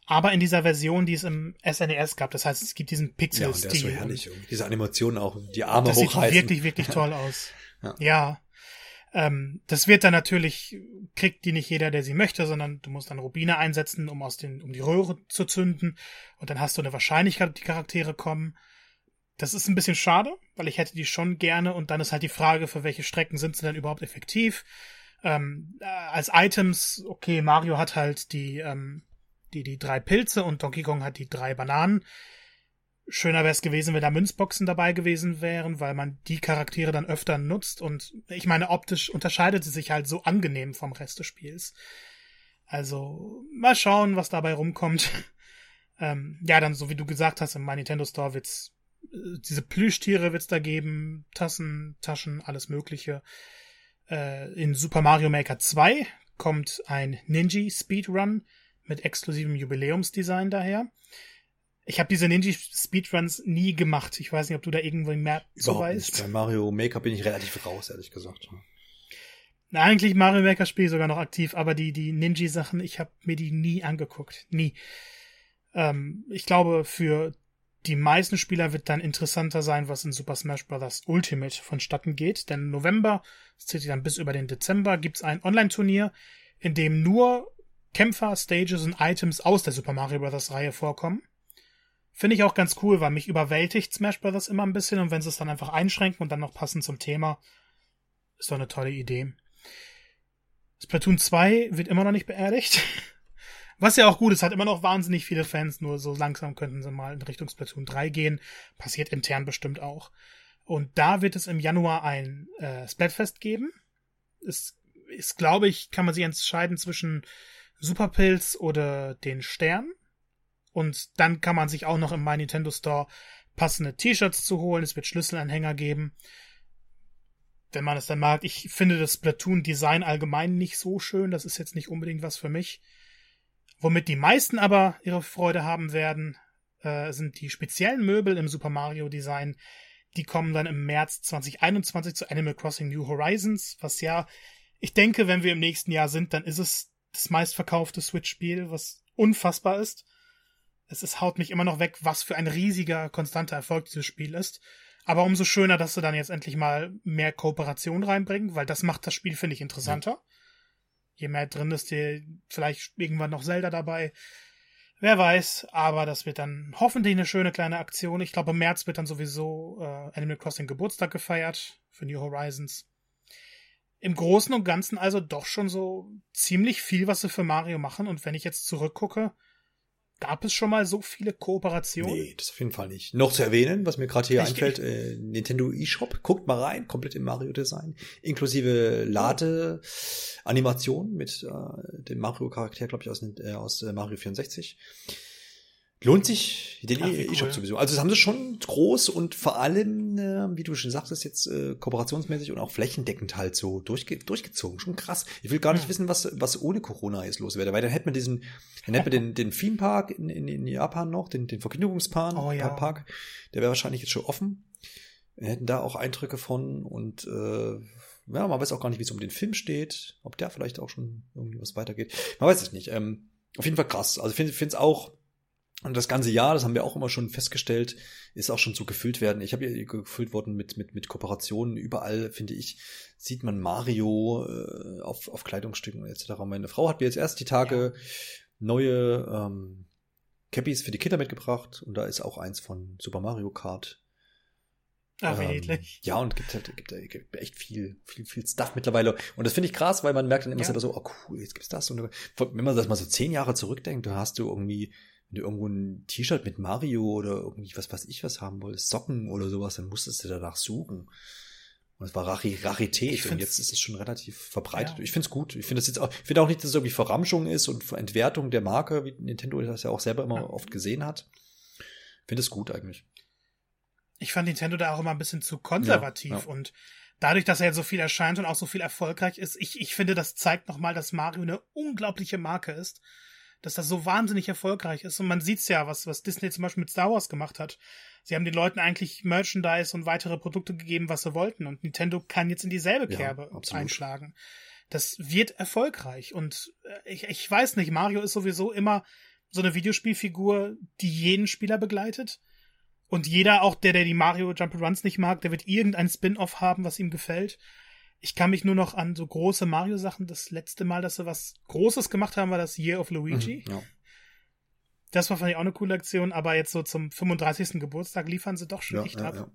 Aber in dieser Version, die es im SNES gab. Das heißt, es gibt diesen Pixel-Stil. Ja, der ist so herrlich. Diese Animation auch, die Arme das hochreißen. Das sieht wirklich, wirklich toll aus. ja. ja. Ähm, das wird dann natürlich, kriegt die nicht jeder, der sie möchte, sondern du musst dann Rubine einsetzen, um aus den, um die Röhre zu zünden. Und dann hast du eine Wahrscheinlichkeit, dass die Charaktere kommen. Das ist ein bisschen schade, weil ich hätte die schon gerne und dann ist halt die Frage, für welche Strecken sind sie denn überhaupt effektiv. Ähm, äh, als Items, okay, Mario hat halt die, ähm, die, die drei Pilze und Donkey Kong hat die drei Bananen. Schöner wäre es gewesen, wenn da Münzboxen dabei gewesen wären, weil man die Charaktere dann öfter nutzt und ich meine, optisch unterscheidet sie sich halt so angenehm vom Rest des Spiels. Also, mal schauen, was dabei rumkommt. ähm, ja, dann, so wie du gesagt hast, im My Nintendo Store wird's äh, diese Plüschtiere wird's da geben, Tassen, Taschen, alles Mögliche. Äh, in Super Mario Maker 2 kommt ein Ninja Speedrun mit exklusivem Jubiläumsdesign daher. Ich habe diese Ninja Speedruns nie gemacht. Ich weiß nicht, ob du da irgendwie mehr zu weißt. Nicht. Bei Mario Maker bin ich relativ raus, ehrlich gesagt. Na, eigentlich Mario Maker spiele ich sogar noch aktiv, aber die, die Ninja-Sachen, ich habe mir die nie angeguckt. Nie. Ähm, ich glaube, für die meisten Spieler wird dann interessanter sein, was in Super Smash Bros. Ultimate vonstatten geht. Denn November, das zählt dann bis über den Dezember, gibt's ein Online-Turnier, in dem nur Kämpfer, Stages und Items aus der Super Mario Bros. Reihe vorkommen. Finde ich auch ganz cool, weil mich überwältigt Smash Bros. immer ein bisschen und wenn sie es dann einfach einschränken und dann noch passend zum Thema, ist doch eine tolle Idee. Splatoon 2 wird immer noch nicht beerdigt. Was ja auch gut ist, hat immer noch wahnsinnig viele Fans, nur so langsam könnten sie mal in Richtung Splatoon 3 gehen. Passiert intern bestimmt auch. Und da wird es im Januar ein äh, Splatfest geben. Es ist, glaube ich, kann man sich entscheiden zwischen Superpilz oder den Stern. Und dann kann man sich auch noch im My Nintendo Store passende T-Shirts zu holen. Es wird Schlüsselanhänger geben. Wenn man es dann mag. Ich finde das Splatoon-Design allgemein nicht so schön. Das ist jetzt nicht unbedingt was für mich. Womit die meisten aber ihre Freude haben werden, äh, sind die speziellen Möbel im Super Mario Design. Die kommen dann im März 2021 zu Animal Crossing New Horizons, was ja, ich denke, wenn wir im nächsten Jahr sind, dann ist es das meistverkaufte Switch-Spiel, was unfassbar ist. Es ist, haut mich immer noch weg, was für ein riesiger, konstanter Erfolg dieses Spiel ist. Aber umso schöner, dass sie dann jetzt endlich mal mehr Kooperation reinbringen, weil das macht das Spiel, finde ich, interessanter. Ja. Je mehr drin ist, je vielleicht irgendwann noch Zelda dabei. Wer weiß, aber das wird dann hoffentlich eine schöne kleine Aktion. Ich glaube, im März wird dann sowieso äh, Animal Crossing Geburtstag gefeiert für New Horizons. Im Großen und Ganzen also doch schon so ziemlich viel, was sie für Mario machen. Und wenn ich jetzt zurückgucke, Gab es schon mal so viele Kooperationen? Nee, das auf jeden Fall nicht. Noch zu erwähnen, was mir gerade hier ich, einfällt, äh, Nintendo eShop, guckt mal rein, komplett im Mario-Design, inklusive Lade-Animation mit äh, dem Mario-Charakter, glaube ich, aus, äh, aus äh, Mario 64. Lohnt sich den E-Shop cool. sowieso. Also das haben sie schon groß und vor allem, äh, wie du schon sagst, jetzt äh, kooperationsmäßig und auch flächendeckend halt so durchge durchgezogen. Schon krass. Ich will gar nicht ja. wissen, was, was ohne Corona jetzt los wäre, weil dann hätte man diesen, dann hätte man den, den Theme Park in, in, in Japan noch, den, den Vergnügungspark, oh, ja. Park, der wäre wahrscheinlich jetzt schon offen. Wir hätten da auch Eindrücke von und äh, ja, man weiß auch gar nicht, wie es um den Film steht, ob der vielleicht auch schon irgendwie was weitergeht. Man weiß es nicht. Ähm, auf jeden Fall krass. Also ich finde es auch und das ganze Jahr, das haben wir auch immer schon festgestellt, ist auch schon so gefüllt werden. Ich habe hier gefüllt worden mit, mit, mit Kooperationen. Überall, finde ich, sieht man Mario äh, auf, auf Kleidungsstücken etc. Meine Frau hat mir jetzt erst die Tage ja. neue ähm, Cappies für die Kinder mitgebracht und da ist auch eins von Super Mario Kart. Ach, wie ähm, niedlich. Ja, und gibt halt gibt, gibt echt viel, viel, viel Stuff mittlerweile. Und das finde ich krass, weil man merkt dann immer ja. selber so, oh cool, jetzt gibt's das. Und wenn man das mal so zehn Jahre zurückdenkt, da hast du irgendwie wenn du irgendwo ein T-Shirt mit Mario oder irgendwie was weiß ich was haben wolltest, Socken oder sowas, dann musstest du danach suchen. Und es war Rari Rarität und jetzt ist es schon relativ verbreitet. Ja. Ich finde es gut. Ich finde es jetzt auch, ich finde auch nicht, dass es irgendwie Verramschung ist und Entwertung der Marke, wie Nintendo das ja auch selber immer ja. oft gesehen hat. Ich finde es gut eigentlich. Ich fand Nintendo da auch immer ein bisschen zu konservativ ja, und dadurch, dass er jetzt so viel erscheint und auch so viel erfolgreich ist, ich, ich finde, das zeigt nochmal, dass Mario eine unglaubliche Marke ist dass das so wahnsinnig erfolgreich ist. Und man sieht's ja, was, was Disney zum Beispiel mit Star Wars gemacht hat. Sie haben den Leuten eigentlich Merchandise und weitere Produkte gegeben, was sie wollten. Und Nintendo kann jetzt in dieselbe Kerbe ja, einschlagen. Das wird erfolgreich. Und äh, ich, ich weiß nicht, Mario ist sowieso immer so eine Videospielfigur, die jeden Spieler begleitet. Und jeder, auch der, der die Mario Jump'n'Runs nicht mag, der wird irgendein Spin-off haben, was ihm gefällt. Ich kann mich nur noch an so große Mario-Sachen. Das letzte Mal, dass sie was Großes gemacht haben, war das Year of Luigi. Mhm, ja. Das war, fand ich, auch eine coole Aktion, aber jetzt so zum 35. Geburtstag liefern sie doch schon ja, echt ja, ab. Ja.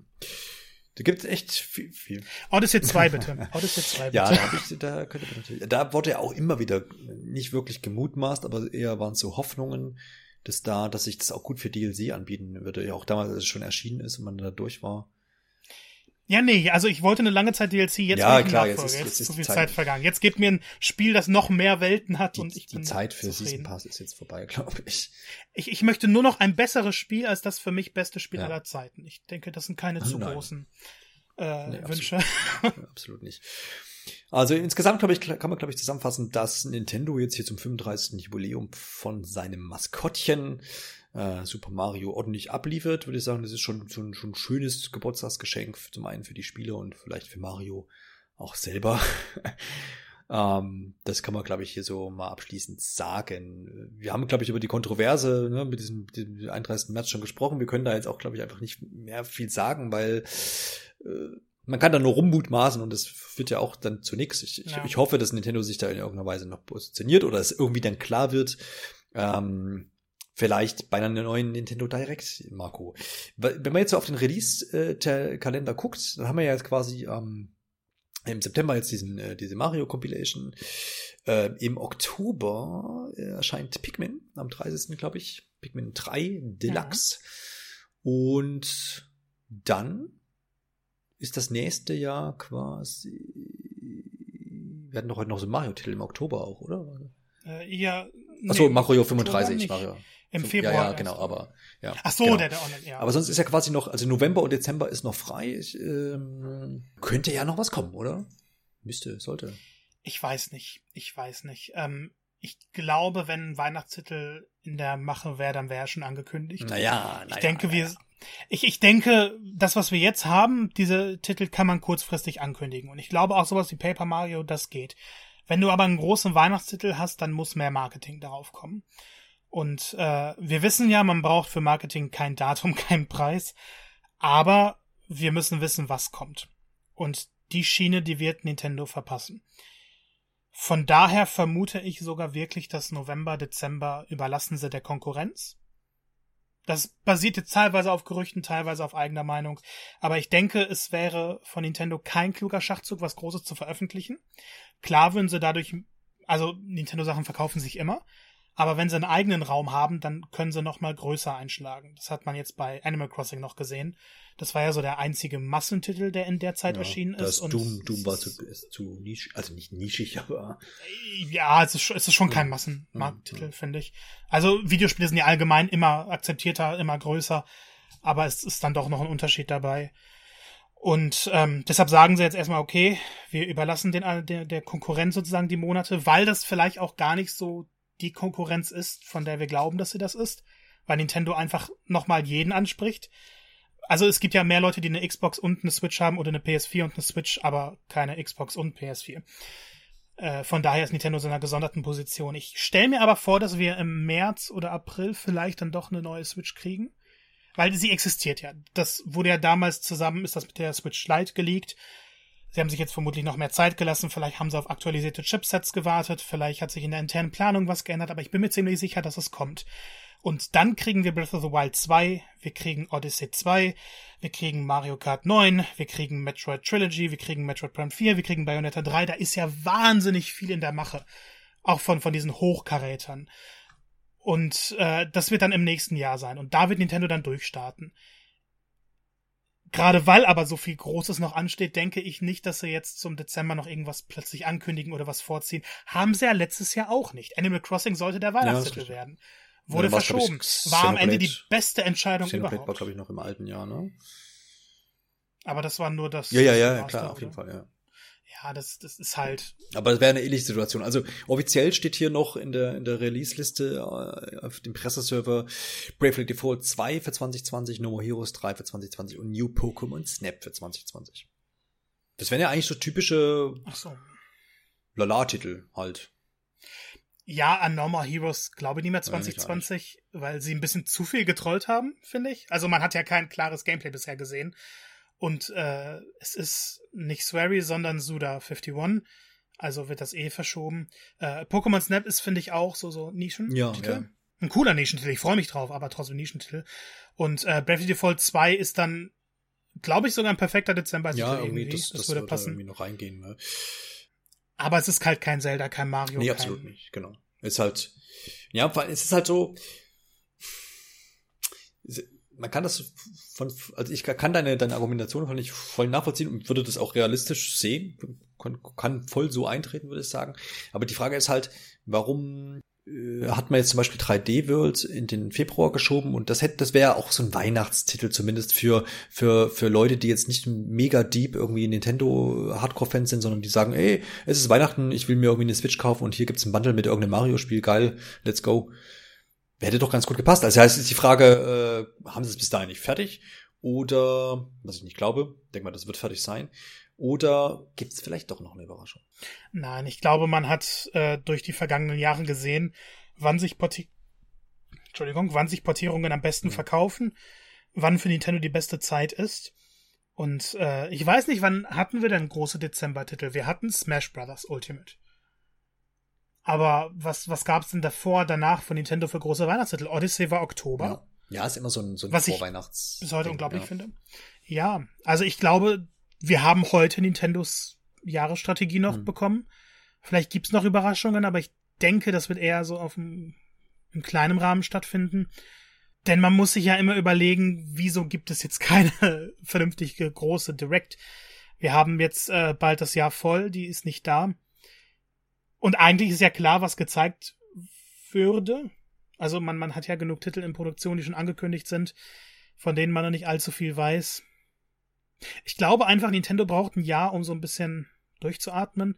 Da gibt es echt viel. viel. Odyssey 2 bitte. Odyssey 2 bitte. Ja, da, ich, da, könnte man natürlich, da wurde ja auch immer wieder nicht wirklich gemutmaßt, aber eher waren es so Hoffnungen, dass da, dass sich das auch gut für DLC anbieten würde. Ja, auch damals, als es schon erschienen ist und man da durch war. Ja, nee, also ich wollte eine lange Zeit DLC, jetzt ja, klar, jetzt ist, jetzt, jetzt ist so viel Zeit. Zeit. vergangen. Jetzt gibt mir ein Spiel, das noch mehr Welten hat die, und ich Die Zeit für zufrieden. Season Pass ist jetzt vorbei, glaube ich. ich. Ich möchte nur noch ein besseres Spiel als das für mich beste Spiel ja. aller Zeiten. Ich denke, das sind keine zu Nein. großen äh, nee, Wünsche. Absolut, absolut nicht. Also insgesamt, glaube ich, kann man, glaube ich, zusammenfassen, dass Nintendo jetzt hier zum 35. Jubiläum von seinem Maskottchen äh, Super Mario ordentlich abliefert, würde ich sagen, das ist schon, schon, schon ein schönes Geburtstagsgeschenk, zum einen für die Spieler und vielleicht für Mario auch selber. ähm, das kann man, glaube ich, hier so mal abschließend sagen. Wir haben, glaube ich, über die Kontroverse ne, mit diesem, diesem 31. März schon gesprochen. Wir können da jetzt auch, glaube ich, einfach nicht mehr viel sagen, weil äh, man kann da nur rummutmaßen und das führt ja auch dann zu nichts. Ich, ja. ich, ich hoffe, dass Nintendo sich da in irgendeiner Weise noch positioniert oder es irgendwie dann klar wird, ähm, Vielleicht bei einer neuen Nintendo Direct, Marco. Wenn man jetzt so auf den Release-Kalender guckt, dann haben wir ja jetzt quasi ähm, im September jetzt diesen, äh, diese Mario Compilation. Äh, Im Oktober erscheint Pikmin am 30. glaube ich. Pikmin 3 Deluxe. Ja. Und dann ist das nächste Jahr quasi. Wir hatten doch heute noch so Mario-Titel im Oktober auch, oder? Äh, ja. Achso, nee, Mario 35. Mario. Im Februar. Ja, ja genau, aber ja. Ach so, genau. der, der Online, ja. Aber sonst ist ja quasi noch, also November und Dezember ist noch frei. Ich, ähm, könnte ja noch was kommen, oder? Müsste, sollte. Ich weiß nicht. Ich weiß nicht. Ähm, ich glaube, wenn ein Weihnachtstitel in der Mache wäre, dann wäre er schon angekündigt. Naja, naja. Ich denke, wir, ich, ich denke, das, was wir jetzt haben, diese Titel kann man kurzfristig ankündigen. Und ich glaube auch sowas wie Paper Mario, das geht. Wenn du aber einen großen Weihnachtstitel hast, dann muss mehr Marketing darauf kommen. Und äh, wir wissen ja, man braucht für Marketing kein Datum, keinen Preis, aber wir müssen wissen, was kommt. Und die Schiene, die wird Nintendo verpassen. Von daher vermute ich sogar wirklich, dass November, Dezember überlassen sie der Konkurrenz. Das basiert jetzt teilweise auf Gerüchten, teilweise auf eigener Meinung. Aber ich denke, es wäre von Nintendo kein kluger Schachzug, was Großes zu veröffentlichen. Klar würden sie dadurch, also Nintendo-Sachen verkaufen sich immer. Aber wenn sie einen eigenen Raum haben, dann können sie noch mal größer einschlagen. Das hat man jetzt bei Animal Crossing noch gesehen. Das war ja so der einzige Massentitel, der in der Zeit ja, erschienen ist. Das Doom, Doom war zu, ist zu nischig, also nicht nischig, aber ja, es ist, es ist schon kein Massenmarkttitel, ja, ja. finde ich. Also Videospiele sind ja allgemein immer akzeptierter, immer größer, aber es ist dann doch noch ein Unterschied dabei. Und ähm, deshalb sagen sie jetzt erstmal, okay, wir überlassen den, der, der Konkurrenz sozusagen die Monate, weil das vielleicht auch gar nicht so die Konkurrenz ist, von der wir glauben, dass sie das ist, weil Nintendo einfach nochmal jeden anspricht. Also es gibt ja mehr Leute, die eine Xbox und eine Switch haben oder eine PS4 und eine Switch, aber keine Xbox und PS4. Äh, von daher ist Nintendo so einer gesonderten Position. Ich stelle mir aber vor, dass wir im März oder April vielleicht dann doch eine neue Switch kriegen. Weil sie existiert ja. Das wurde ja damals zusammen, ist das mit der Switch Lite geleakt. Sie haben sich jetzt vermutlich noch mehr Zeit gelassen, vielleicht haben sie auf aktualisierte Chipsets gewartet, vielleicht hat sich in der internen Planung was geändert, aber ich bin mir ziemlich sicher, dass es kommt. Und dann kriegen wir Breath of the Wild 2, wir kriegen Odyssey 2, wir kriegen Mario Kart 9, wir kriegen Metroid Trilogy, wir kriegen Metroid Prime 4, wir kriegen Bayonetta 3, da ist ja wahnsinnig viel in der Mache. Auch von, von diesen Hochkarätern. Und äh, das wird dann im nächsten Jahr sein. Und da wird Nintendo dann durchstarten. Gerade weil aber so viel Großes noch ansteht, denke ich nicht, dass sie jetzt zum Dezember noch irgendwas plötzlich ankündigen oder was vorziehen. Haben sie ja letztes Jahr auch nicht. Animal Crossing sollte der Weihnachtstitel ja, werden. Wurde ja, verschoben. Ich, war am Ende die beste Entscheidung Xenoblade überhaupt. war, glaube ich, noch im alten Jahr, ne? Aber das war nur das. Ja, ja, ja, klar, auf jeden Fall, ja ja, das, das ist halt. Aber das wäre eine ähnliche Situation. Also offiziell steht hier noch in der, in der Release-Liste äh, auf dem Presseserver Bravely Default 2 für 2020, No More Heroes 3 für 2020 und New Pokémon Snap für 2020. Das wären ja eigentlich so typische Ach so. Lala-Titel halt. Ja, an No More Heroes glaube ich nicht mehr 2020, ja, weil sie ein bisschen zu viel getrollt haben, finde ich. Also man hat ja kein klares Gameplay bisher gesehen. Und äh, es ist nicht Swery, sondern Suda51. Also wird das eh verschoben. Äh, Pokémon Snap ist, finde ich, auch so, so Nischen. Ja, ja. Ein cooler Nischentitel. Ich freue mich drauf, aber trotzdem Nischentitel. Und äh, Bravely Default 2 ist dann, glaube ich, sogar ein perfekter Dezember. Ja, irgendwie, irgendwie. Das, das, das, würde passen. irgendwie noch reingehen. Ne? Aber es ist halt kein Zelda, kein Mario. Nee, absolut nicht, genau. Es ist halt, ja, es ist halt so, man kann das von, also ich kann deine, deine Argumentation von ich voll nachvollziehen und würde das auch realistisch sehen, kann, kann voll so eintreten, würde ich sagen. Aber die Frage ist halt, warum äh, hat man jetzt zum Beispiel 3D World in den Februar geschoben und das hätte, das wäre auch so ein Weihnachtstitel zumindest für, für, für Leute, die jetzt nicht mega deep irgendwie Nintendo Hardcore Fans sind, sondern die sagen, ey, es ist Weihnachten, ich will mir irgendwie eine Switch kaufen und hier gibt's ein Bundle mit irgendeinem Mario Spiel, geil, let's go hätte doch ganz gut gepasst. Also heißt ist die Frage, äh, haben sie es bis dahin nicht fertig? Oder, was ich nicht glaube, denk mal, das wird fertig sein. Oder gibt es vielleicht doch noch eine Überraschung? Nein, ich glaube, man hat äh, durch die vergangenen Jahre gesehen, wann sich Porti Entschuldigung, wann sich Portierungen am besten mhm. verkaufen, wann für Nintendo die beste Zeit ist. Und äh, ich weiß nicht, wann hatten wir denn große Dezember-Titel? Wir hatten Smash Brothers Ultimate. Aber was, was gab's denn davor, danach von Nintendo für große Weihnachtstitel? Odyssey war Oktober. Ja, ja ist immer so ein, so ein was Vorweihnachts. Ich bis heute unglaublich ja. finde. Ja, also ich glaube, wir haben heute Nintendos Jahresstrategie noch mhm. bekommen. Vielleicht gibt's noch Überraschungen, aber ich denke, das wird eher so auf einem, im kleinen Rahmen stattfinden. Denn man muss sich ja immer überlegen, wieso gibt es jetzt keine vernünftige große Direct. Wir haben jetzt äh, bald das Jahr voll, die ist nicht da. Und eigentlich ist ja klar, was gezeigt würde. Also man, man hat ja genug Titel in Produktion, die schon angekündigt sind, von denen man noch nicht allzu viel weiß. Ich glaube einfach, Nintendo braucht ein Jahr, um so ein bisschen durchzuatmen.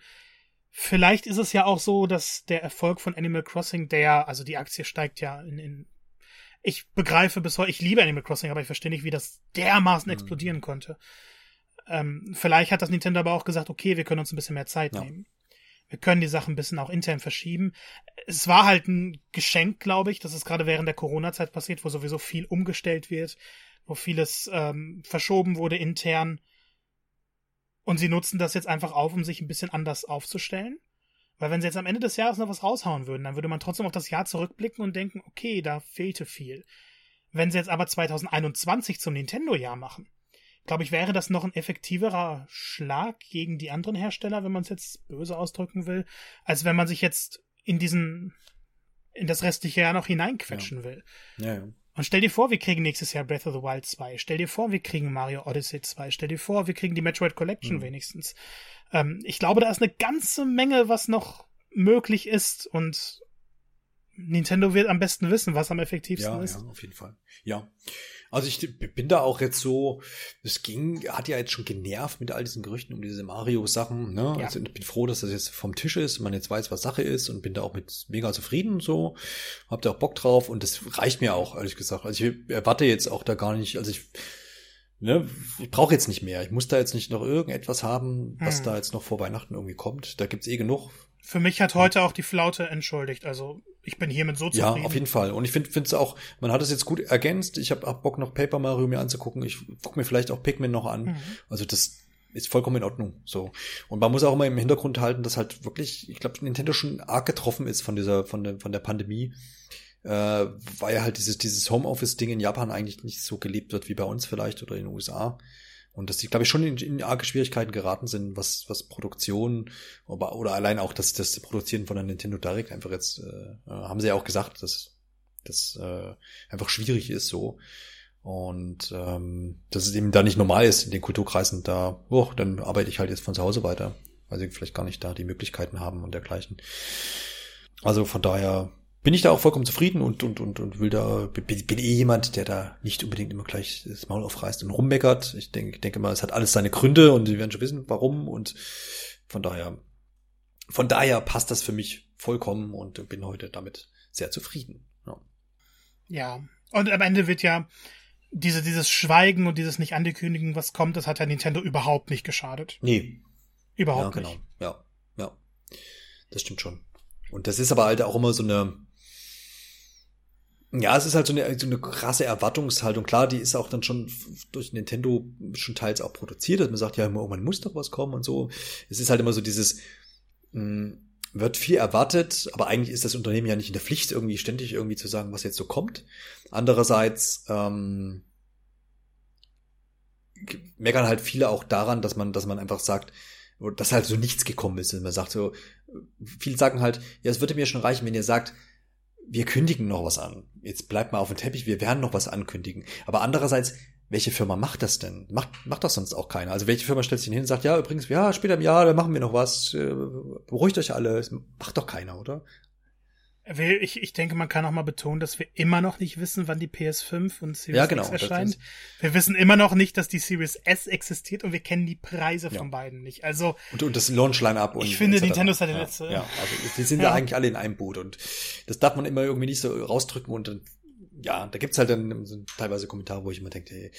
Vielleicht ist es ja auch so, dass der Erfolg von Animal Crossing, der, also die Aktie steigt ja in, in ich begreife bis heute, ich liebe Animal Crossing, aber ich verstehe nicht, wie das dermaßen mhm. explodieren konnte. Ähm, vielleicht hat das Nintendo aber auch gesagt, okay, wir können uns ein bisschen mehr Zeit ja. nehmen. Wir können die Sachen ein bisschen auch intern verschieben. Es war halt ein Geschenk, glaube ich, dass es gerade während der Corona-Zeit passiert, wo sowieso viel umgestellt wird, wo vieles ähm, verschoben wurde intern. Und sie nutzen das jetzt einfach auf, um sich ein bisschen anders aufzustellen. Weil wenn sie jetzt am Ende des Jahres noch was raushauen würden, dann würde man trotzdem auf das Jahr zurückblicken und denken, okay, da fehlte viel. Wenn sie jetzt aber 2021 zum Nintendo-Jahr machen, glaube ich, wäre das noch ein effektiverer Schlag gegen die anderen Hersteller, wenn man es jetzt böse ausdrücken will, als wenn man sich jetzt in diesen, in das restliche Jahr noch hineinquetschen ja. will. Ja, ja. Und stell dir vor, wir kriegen nächstes Jahr Breath of the Wild 2. Stell dir vor, wir kriegen Mario Odyssey 2. Stell dir vor, wir kriegen die Metroid Collection mhm. wenigstens. Ähm, ich glaube, da ist eine ganze Menge, was noch möglich ist und Nintendo wird am besten wissen, was am effektivsten ja, ist. Ja, auf jeden Fall. Ja. Also ich bin da auch jetzt so, es ging, hat ja jetzt schon genervt mit all diesen Gerüchten um diese Mario-Sachen, ne? Ja. Also ich bin froh, dass das jetzt vom Tisch ist, man jetzt weiß, was Sache ist und bin da auch mit mega zufrieden und so. Hab da auch Bock drauf und das reicht mir auch, ehrlich gesagt. Also ich erwarte jetzt auch da gar nicht, also ich, ne, ich brauche jetzt nicht mehr. Ich muss da jetzt nicht noch irgendetwas haben, was hm. da jetzt noch vor Weihnachten irgendwie kommt. Da gibt's eh genug. Für mich hat heute auch die Flaute entschuldigt. Also ich bin hiermit so zufrieden. Ja, auf jeden Fall. Und ich finde es auch, man hat es jetzt gut ergänzt. Ich habe hab Bock noch Paper Mario mir anzugucken. Ich gucke mir vielleicht auch Pikmin noch an. Mhm. Also das ist vollkommen in Ordnung. So. Und man muss auch immer im Hintergrund halten, dass halt wirklich, ich glaube, Nintendo schon arg getroffen ist von dieser, von der, von der Pandemie. Äh, weil ja halt dieses, dieses Homeoffice-Ding in Japan eigentlich nicht so gelebt wird wie bei uns vielleicht oder in den USA. Und dass die, glaube ich, schon in, in arge Schwierigkeiten geraten sind, was, was Produktion oder, oder allein auch das, das Produzieren von der Nintendo Direct einfach jetzt, äh, haben sie ja auch gesagt, dass das äh, einfach schwierig ist so. Und ähm, dass es eben da nicht normal ist in den Kulturkreisen, da, oh, dann arbeite ich halt jetzt von zu Hause weiter, weil sie vielleicht gar nicht da die Möglichkeiten haben und dergleichen. Also von daher bin ich da auch vollkommen zufrieden und, und, und, und will da, bin, bin eh jemand, der da nicht unbedingt immer gleich das Maul aufreißt und rummeckert. Ich denke, ich denke mal, es hat alles seine Gründe und sie werden schon wissen, warum und von daher, von daher passt das für mich vollkommen und bin heute damit sehr zufrieden. Ja. ja. Und am Ende wird ja diese, dieses Schweigen und dieses nicht ankündigen, was kommt, das hat ja Nintendo überhaupt nicht geschadet. Nee. Überhaupt ja, genau. nicht. Ja, ja. Das stimmt schon. Und das ist aber halt auch immer so eine, ja, es ist halt so eine, so eine krasse Erwartungshaltung. Klar, die ist auch dann schon durch Nintendo schon teils auch produziert, dass man sagt, ja, irgendwann muss doch was kommen und so. Es ist halt immer so dieses, mh, hm, wird viel erwartet, aber eigentlich ist das Unternehmen ja nicht in der Pflicht, irgendwie ständig irgendwie zu sagen, was jetzt so kommt. Andererseits ähm, meckern halt viele auch daran, dass man, dass man einfach sagt, dass halt so nichts gekommen ist. Und man sagt so, viele sagen halt, ja, es würde mir schon reichen, wenn ihr sagt, wir kündigen noch was an. Jetzt bleibt mal auf dem Teppich, wir werden noch was ankündigen. Aber andererseits, welche Firma macht das denn? Macht, macht das sonst auch keiner. Also welche Firma stellt sich hin und sagt, ja, übrigens, ja, später im Jahr, da machen wir noch was, äh, beruhigt euch alle. Macht doch keiner, oder? Ich, ich denke, man kann auch mal betonen, dass wir immer noch nicht wissen, wann die PS5 und Series ja, genau, X erscheint. Wir wissen immer noch nicht, dass die Series S existiert und wir kennen die Preise ja. von beiden nicht. Also und, und das Launch-Line-Up. Ich finde, Nintendo ist halt der ja, letzte. Ja, also die sind ja. eigentlich alle in einem Boot und das darf man immer irgendwie nicht so rausdrücken und dann, ja, da gibt's halt dann teilweise Kommentare, wo ich immer denke, hey,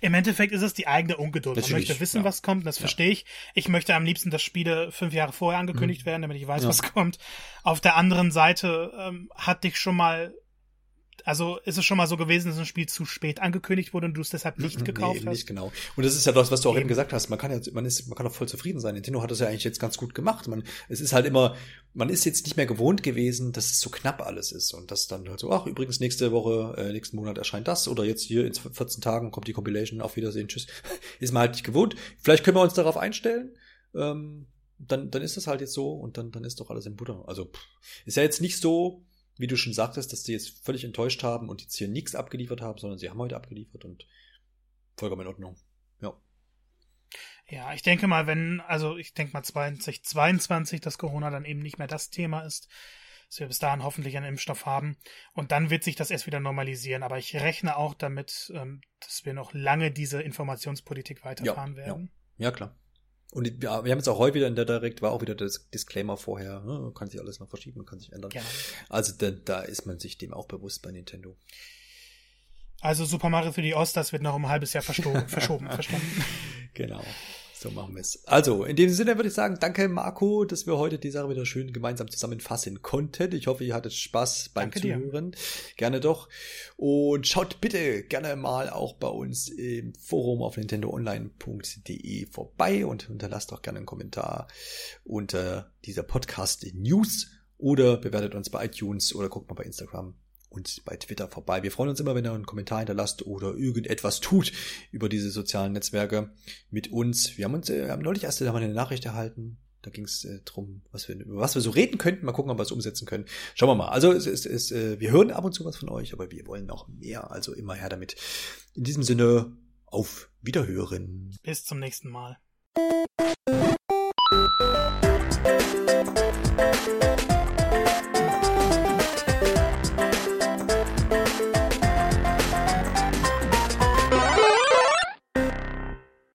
im Endeffekt ist es die eigene Ungeduld. Man möchte wissen, ja. was kommt, das ja. verstehe ich. Ich möchte am liebsten, dass Spiele fünf Jahre vorher angekündigt mhm. werden, damit ich weiß, ja. was kommt. Auf der anderen Seite ähm, hatte ich schon mal also ist es schon mal so gewesen, dass ein Spiel zu spät angekündigt wurde und du es deshalb nicht gekauft nee, hast? Nicht genau. Und das ist ja das, was du auch eben, eben gesagt hast. Man kann ja, man ist, man kann auch voll zufrieden sein. Nintendo hat das ja eigentlich jetzt ganz gut gemacht. Man, es ist halt immer, man ist jetzt nicht mehr gewohnt gewesen, dass es so knapp alles ist und das dann halt so, ach übrigens nächste Woche, äh, nächsten Monat erscheint das oder jetzt hier in 14 Tagen kommt die Compilation. Auf Wiedersehen, tschüss. ist man halt nicht gewohnt. Vielleicht können wir uns darauf einstellen. Ähm, dann, dann ist das halt jetzt so und dann, dann ist doch alles in Butter. Also pff, ist ja jetzt nicht so, wie du schon sagtest, dass die jetzt völlig enttäuscht haben und jetzt hier nichts abgeliefert haben, sondern sie haben heute abgeliefert und vollkommen in Ordnung. Ja. Ja, ich denke mal, wenn, also ich denke mal 2022, dass Corona dann eben nicht mehr das Thema ist, dass wir bis dahin hoffentlich einen Impfstoff haben. Und dann wird sich das erst wieder normalisieren. Aber ich rechne auch damit, ähm, dass wir noch lange diese Informationspolitik weiterfahren ja, werden. Ja. ja, klar. Und wir haben es auch heute wieder in der Direct, war auch wieder das Disclaimer vorher. Ne? Kann sich alles noch verschieben, kann sich ändern. Genau. Also da, da ist man sich dem auch bewusst bei Nintendo. Also Super Mario für die Ost, das wird noch um ein halbes Jahr verschoben, verschoben, verstanden. Genau. So machen wir es. Also, in dem Sinne würde ich sagen, danke Marco, dass wir heute die Sache wieder schön gemeinsam zusammenfassen konnten. Ich hoffe, ihr hattet Spaß beim danke Zuhören. Dir. Gerne doch. Und schaut bitte gerne mal auch bei uns im Forum auf nintendoonline.de vorbei und hinterlasst auch gerne einen Kommentar unter dieser Podcast News oder bewertet uns bei iTunes oder guckt mal bei Instagram uns bei Twitter vorbei. Wir freuen uns immer, wenn ihr einen Kommentar hinterlasst oder irgendetwas tut über diese sozialen Netzwerke mit uns. Wir haben uns äh, wir haben neulich erst einmal eine Nachricht erhalten. Da ging es äh, darum, was wir, über was wir so reden könnten. Mal gucken, ob wir es umsetzen können. Schauen wir mal. Also es, es, äh, wir hören ab und zu was von euch, aber wir wollen noch mehr. Also immer her damit. In diesem Sinne, auf Wiederhören. Bis zum nächsten Mal.